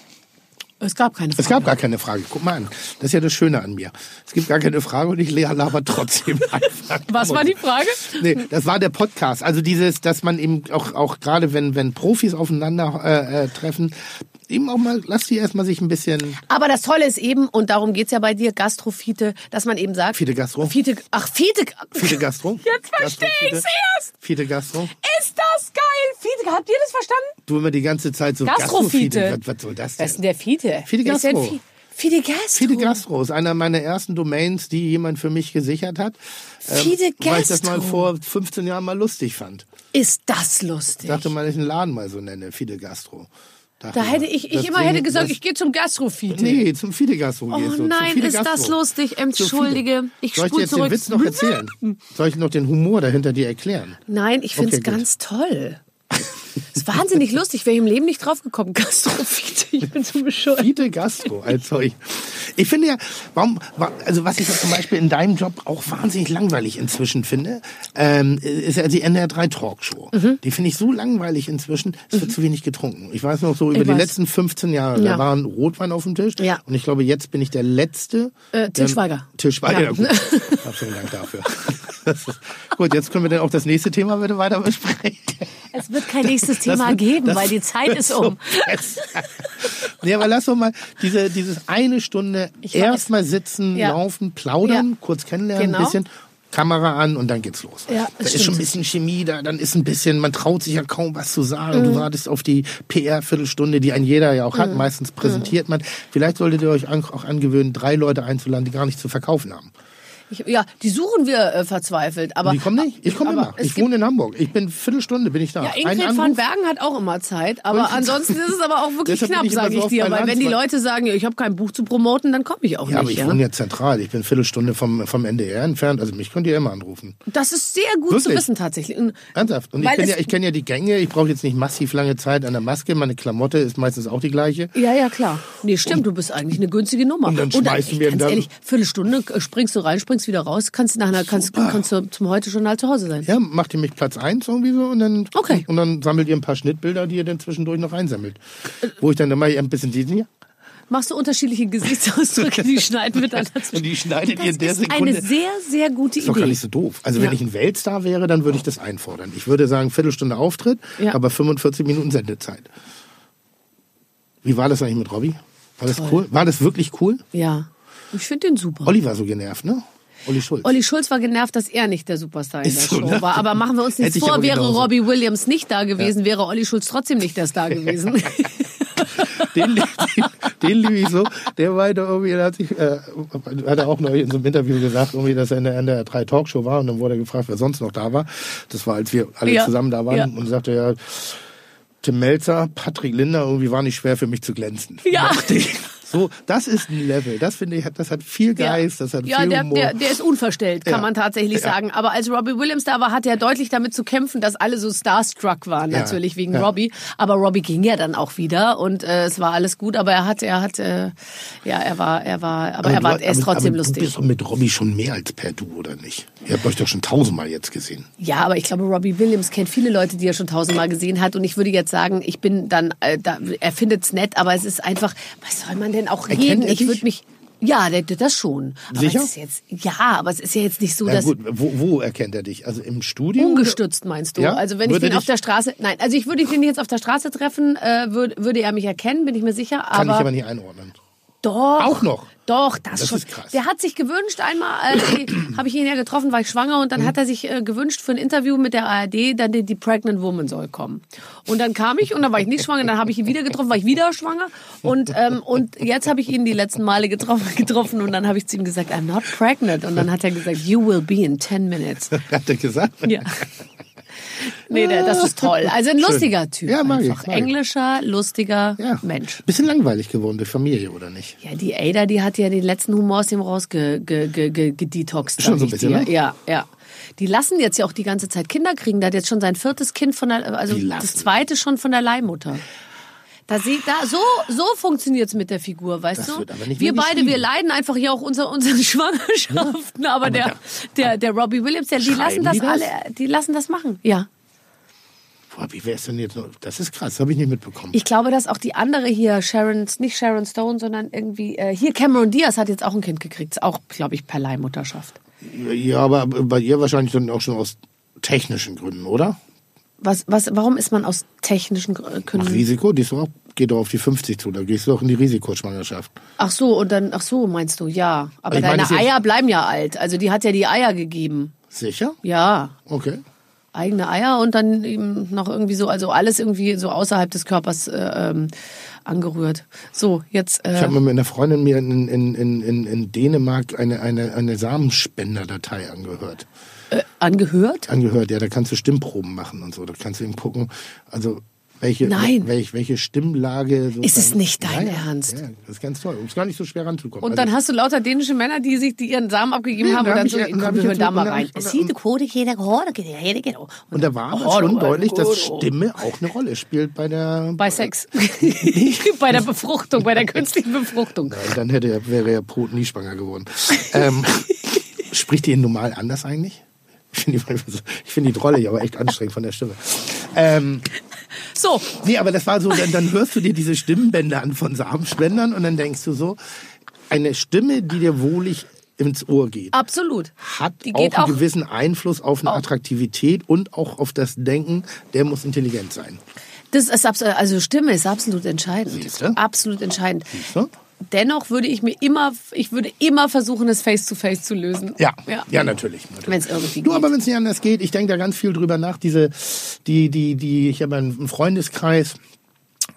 Es gab keine Frage. Es gab gar keine Frage. Guck mal an. Das ist ja das Schöne an mir. Es gibt gar keine Frage und ich laber trotzdem einfach. Was war die Frage? Nee, das war der Podcast. Also dieses, dass man eben auch, auch gerade wenn, wenn Profis aufeinander äh, äh, treffen, eben auch mal, lass die erstmal sich ein bisschen. Aber das Tolle ist eben, und darum geht's ja bei dir, Gastrofite, dass man eben sagt... Fiete Gastro? Fite, ach, Fite... Fiete Gastro? Jetzt verstehe Gastro, ich's erst. Fiete Gastro? Ist das geil? Fite, habt ihr das verstanden? Du immer die ganze Zeit so Gastrofite. Gastro-Fiete. Was, was soll das Was ist denn denn? der Fite? Denn Gastro. Fi- Fide Gastro. Fide Gastro ist einer meiner ersten Domains, die jemand für mich gesichert hat. ähm, Fide Weil ich das Gastro. mal vor 15 Jahren mal lustig fand. Ist das lustig? Ich dachte mal, ich einen Laden mal so nenne, Fide Gastro. Da hätte ich, ich immer Ding- hätte gesagt, ich gehe zum Gastrofite. Nee, zum Fide Gastro Oh gehst du. nein, ist das lustig. Entschuldige. Ich Soll ich dir jetzt den zurück. Witz noch erzählen? Soll ich noch den Humor dahinter dir erklären? Nein, ich finde es Okay, ganz toll. Ist wahnsinnig lustig. Wäre ich im Leben nicht drauf gekommen. Gastrophite, ich bin so bescheuert. Fide Gastro als Zeug. Ich finde ja, warum, wa- also was ich zum Beispiel in deinem Job auch wahnsinnig langweilig inzwischen finde, ähm, ist ja die NR 3 Talkshow. Mhm. Die finde ich so langweilig inzwischen, es wird zu wenig getrunken. Ich weiß noch so über Ich die weiß. letzten 15 Jahre, Ja. da war ein Rotwein auf dem Tisch. Ja. Und ich glaube, jetzt bin ich der Letzte. Äh, Til Schweiger. Til Schweiger, Ja. gut. Vielen Dank dafür. Das gut, jetzt können wir dann auch das nächste Thema bitte weiter besprechen. Es wird kein nächstes Thema wird- geben, das weil die Zeit ist so um. besser. nee, aber lass doch mal diese, dieses eine Stunde erstmal sitzen, Ja. laufen, plaudern, Ja. kurz kennenlernen, Genau. ein bisschen. Kamera an und dann geht's los. Ja, da das ist schon ein stimmt. bisschen Chemie da, dann ist ein bisschen, man traut sich ja kaum was zu sagen. Mhm. Du wartest auf die PR-Viertelstunde, die ein jeder ja auch hat. Mhm. Meistens präsentiert man. Vielleicht solltet ihr euch auch angewöhnen, drei Leute einzuladen, die gar nichts zu verkaufen haben. Ich, ja, die suchen wir äh, verzweifelt. Aber die kommen nicht. Ich komme aber immer. Ich wohne in Hamburg. Ich bin Viertelstunde bin ich da. Ja, Ein Ingrid van Bergen hat auch immer Zeit, aber ansonsten ist es aber auch wirklich knapp, sage so ich oft dir. Weil wenn die Leute sagen, ich habe kein Buch zu promoten, dann komme ich auch Ja, aber nicht. ich Ja? wohne ja zentral. Ich bin Viertelstunde vom, vom NDR entfernt. Also mich könnt ihr immer anrufen. Das ist sehr gut zu Wirklich? wissen tatsächlich. Und Ernsthaft. Und ich kenne ja, ich kenn ja die Gänge. Ich brauche jetzt nicht massiv lange Zeit an der Maske. Meine Klamotte ist meistens auch die gleiche. Ja, ja, klar. Nee, stimmt, du bist eigentlich eine günstige Nummer. Und dann schmeißen ey, wir ganz dann- ehrlich, Viertelstunde äh, springst du rein, springst wieder raus, kannst nach einer, kannst, kannst du zum heute Journal zu Hause sein. Ja, macht ihr mich Platz eins irgendwie so und dann, Okay. und dann sammelt ihr ein paar Schnittbilder, die ihr dann zwischendurch noch einsammelt. Wo ich dann immer ein bisschen diesen hier. Machst du unterschiedliche Gesichtsausdrücke, die schneiden wir dann dazwischen. Und die schneidet ihr in der Das ist Sekunde. eine sehr, sehr gute ist doch gar Idee. nicht so doof. Also Ja. wenn ich ein Weltstar wäre, dann würde ich das einfordern. Ich würde sagen, Viertelstunde Auftritt, Ja. aber 45 Minuten Sendezeit. Wie war das eigentlich mit Robby? War das Toll. cool? War das wirklich cool? Ja, ich finde den super. Olli war so genervt, ne? Olli Schulz. Olli Schulz war genervt, dass er nicht der Superstar in der so, Show ne? war. Aber machen wir uns nichts vor, wäre genauso. Robbie Williams nicht da gewesen, wäre Olli Schulz trotzdem nicht der Star gewesen. den, den, den liebe ich so. Der meinte irgendwie, der hat sich, äh, hat er auch neulich in so einem Interview gesagt, irgendwie, dass er in der, der drei Talkshow war und dann wurde er gefragt, wer sonst noch da war. Das war, als wir alle Ja. zusammen da waren Ja. und sagte ja, Tim Melzer, Patrick Linder, irgendwie war nicht schwer für mich zu glänzen. Ja. Dachte ich. So, das ist ein Level. Das finde ich, hat- das hat viel Geist, das hat ja, viel der, Humor. der, der ist unverstellt, kann Ja. man tatsächlich Ja. sagen. Aber als Robbie Williams da war, hat er deutlich damit zu kämpfen, dass alle so starstruck waren, natürlich wegen. Robbie. Aber Robbie ging ja dann auch wieder und äh, es war alles gut. Aber er hat, er hat, äh, ja, er war, er war, aber, er, war, er ist aber, trotzdem aber lustig. Du bist doch mit Robby schon mehr als per Du, oder nicht? Ihr habt euch doch schon tausendmal jetzt gesehen. Ja, aber ich glaube, Robbie Williams kennt viele Leute, die er schon tausendmal gesehen hat. Und ich würde jetzt sagen, ich bin dann, äh, da, er findet's nett, aber es ist einfach, was soll man denn auch Erkennt reden? er Ich würde mich, ja, der, das schon. Aber Sicher? Es ist jetzt, ja, aber es ist ja jetzt nicht so, Na dass gut, wo, wo erkennt er dich? Also im Studio? ungestützt meinst du? Ja? Also wenn ich Würde den auf dich- der Straße, nein, also ich würde den jetzt auf der Straße treffen, äh, würde, würde er mich erkennen, bin ich mir sicher. Kann aber, ich aber nicht einordnen. Doch. Auch noch? Doch, das, Das schon. ist krass. Der hat sich gewünscht, einmal äh, habe ich ihn ja getroffen, war ich schwanger und dann Mhm. hat er sich äh, gewünscht für ein Interview mit der ARD, dann die, die Pregnant Woman soll kommen. Und dann kam ich und dann war ich nicht schwanger, dann habe ich ihn wieder getroffen, war ich wieder schwanger und ähm, und jetzt habe ich ihn die letzten Male getroffen, getroffen und dann habe ich zu ihm gesagt, I'm not pregnant und dann hat er gesagt, you will be in 10 minutes. Hat er gesagt? Ja. Nee, der, das ist toll. Also ein lustiger Typ. Ja, mag ich, einfach. mag ich. Englischer, lustiger Ja. Mensch. Bisschen langweilig geworden durch Familie, oder nicht? Ja, die Ada, die hat ja den letzten Humor aus dem rausge ge, ge, ge, gedetoxt. Schon so ein bisschen, ne? Ja, ja. Die lassen jetzt ja auch die ganze Zeit Kinder kriegen. Der hat jetzt schon sein viertes Kind von der, also Die das zweite schon von der Leihmutter. Da sieht da so so funktioniert's mit der Figur, weißt Das du? wird aber nicht wir beide, wir leiden einfach hier auch unser unsere Schwangerschaften, aber, der, der der Robbie Williams, der, die lassen das, die das? alle, die lassen das machen. Ja. Boah, wie wär's denn jetzt noch? Das ist krass, habe ich nicht mitbekommen. Ich glaube, dass auch die andere hier, Sharon, nicht Sharon Stone, sondern irgendwie, äh, hier Cameron Diaz hat jetzt auch ein Kind gekriegt. Ist auch, glaube ich, per Leihmutterschaft. ja, aber bei ihr wahrscheinlich dann auch schon aus technischen Gründen, oder? Was, was, warum ist man aus technischen Gründen? Risiko, die ist doch auch, geht doch auf die 50 zu, da gehst du auch in die Risikoschwangerschaft. Ach so, und dann, ach so, meinst du, ja. Aber Ich meine, deine jetzt- Eier bleiben ja alt. Also die hat ja die Eier gegeben. Sicher? Ja. Okay. Eigene Eier und dann eben noch irgendwie so, also alles irgendwie so außerhalb des Körpers äh, ähm, angerührt. So, jetzt. Ich Äh, habe mal mit einer Freundin mir in, in, in, in, in Dänemark eine, eine, eine Samenspenderdatei angehört. äh, angehört? Angehört, ja, da kannst du Stimmproben machen und so. Da kannst du eben gucken. Also welche, Nein. welche, welche Stimmlage. So Ist es nicht Ja, dein ja, Ernst? Ja, das ist ganz toll. Und ist gar nicht so schwer ranzukommen. Und Also- dann hast du lauter dänische Männer, die sich die ihren Samen abgegeben Nee, haben da und dann ich so, ja- da komm, wir ich hören da mal rein. und da war aber Oh, schon du- deutlich, dass oh, Stimme auch eine Rolle spielt bei der. Bei Sex. bei der Befruchtung, bei der künstlichen Befruchtung. Nein, dann hätte er, wäre er Brot nie schwanger geworden. ähm, spricht ihr normal anders eigentlich? Ich finde die, find die Trolle ja aber echt anstrengend von der Stimme. Ähm, So, nee, aber das war so, dann, dann hörst du dir diese Stimmbänder an von Samenspendern und dann denkst du so, eine Stimme, die dir wohlig ins Ohr geht, absolut. hat Die auch einen auch- gewissen Einfluss auf eine Attraktivität und auch auf das Denken, der muss intelligent sein. Das ist abs- also Stimme ist absolut entscheidend. Siehste? Absolut entscheidend. du? Dennoch würde ich mir immer, ich würde immer versuchen, es face to face zu lösen. Ja, ja. ja, natürlich. natürlich. Wenn es irgendwie Du, geht. aber wenn es nicht anders geht, ich denke da ganz viel drüber nach. Diese, die, die, die, ich habe einen Freundeskreis,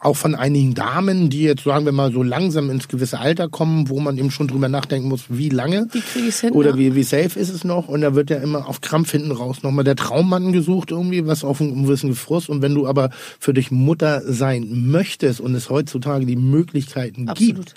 auch von einigen Damen, die jetzt, sagen wir mal, so langsam ins gewisse Alter kommen, wo man eben schon drüber nachdenken muss, wie lange. Wie krieg ich's hin, Oder wie, wie safe ist es noch? Und da wird ja immer auf Krampf hinten raus nochmal der Traummann gesucht, irgendwie, was auf einen gewissen Frust. Und wenn du aber für dich Mutter sein möchtest und es heutzutage die Möglichkeiten Absolut. gibt,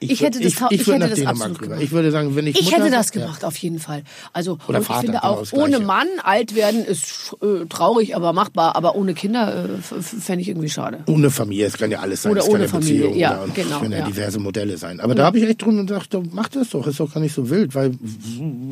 Ich hätte das ich, ich, ich hätte das absolut rüber. gemacht. Ich würde sagen, wenn ich Ich Mutter, hätte das ja. gemacht, auf jeden Fall. Also Oder und Vater, ich finde genau auch, ohne. Mann alt werden ist äh, traurig, aber machbar. Aber ohne Kinder äh, fände ich irgendwie schade. Ohne Familie, es kann ja alles sein. Oder ohne ja Familie, Beziehung, ja, und genau, Es können ja, ja. diverse Modelle sein. Aber da habe ich echt drin und gedacht, mach das doch, ist doch gar nicht so wild, weil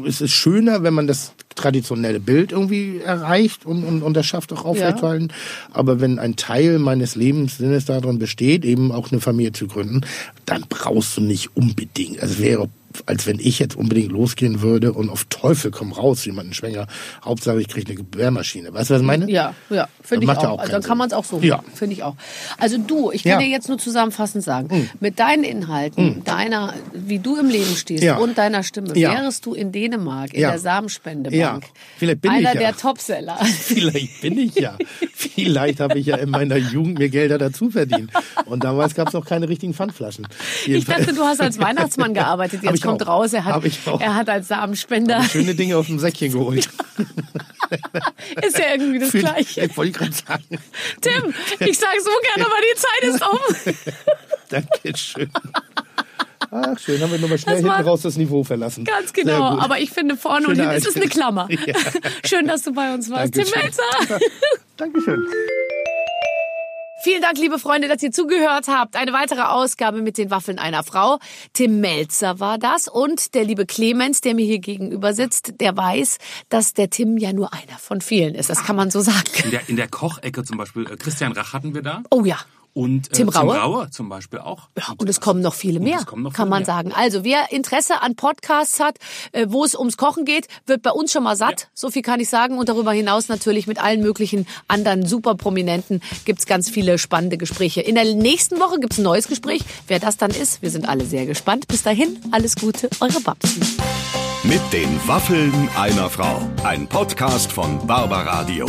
es ist schöner, wenn man das traditionelle Bild irgendwie erreicht und, und, und das schafft auch aufrechtzuerhalten. Aber wenn ein Teil meines Lebenssinnes darin besteht, eben auch eine Familie zu gründen, dann brauchst du nicht unbedingt. Also wäre als wenn ich jetzt unbedingt losgehen würde und auf Teufel komm raus jemanden schwänger. Hauptsache ich kriege eine Gebärmaschine. Weißt du, was ich meine? Ja, ja, finde ich auch. auch also dann kann man es auch so Ja. machen, finde ich auch. Also du, ich kann Ja. dir jetzt nur zusammenfassend sagen, mit deinen Inhalten, deiner, wie du im Leben stehst Ja. und deiner Stimme, wärest du in Dänemark in der Samenspendebank. Vielleicht bin einer ich ja. der Topseller. Vielleicht bin ich ja. Vielleicht habe ich ja in meiner Jugend mir Gelder dazu verdient. Und damals gab es noch keine richtigen Pfandflaschen. Ich dachte, du hast als Weihnachtsmann gearbeitet. Hab Jetzt kommt auch. raus, er hat, er hat als Samenspender. Schöne Dinge auf dem Säckchen geholt. Ist ja irgendwie das Für- Gleiche. Ich wollte gerade sagen. Tim, ich sag so gerne, aber die Zeit ist um. Dankeschön. Ach, schön, haben wir nochmal schnell hinten raus das Niveau verlassen. Ganz genau. Aber ich finde vorne und Schöne hinten ist es eine. Klammer. Ja. Schön, dass du bei uns warst. Tim Dankeschön. Melzer. Dankeschön. Vielen Dank, liebe Freunde, dass ihr zugehört habt. Eine weitere Ausgabe mit den Waffeln einer Frau. Tim Melzer war das und der liebe Clemens, der mir hier gegenüber sitzt, der weiß, dass der Tim ja nur einer von vielen ist. Das kann man so sagen. In der, in der Kochecke zum Beispiel, äh, Christian Rach hatten wir da. Oh ja. Und äh, Tim Raue? Tim Raue zum Beispiel auch. Ja, und es kommen noch viele mehr, es noch kann viele man mehr. sagen. Also wer Interesse an Podcasts hat, äh, wo es ums Kochen geht, wird bei uns schon mal satt. Ja. So viel kann ich sagen. Und darüber hinaus natürlich mit allen möglichen anderen super Prominenten gibt's ganz viele spannende Gespräche. In der nächsten Woche gibt's ein neues Gespräch. Wer das dann ist, wir sind alle sehr gespannt. Bis dahin, alles Gute, eure Babsen. Mit den Waffeln einer Frau. Ein Podcast von Barbaradio.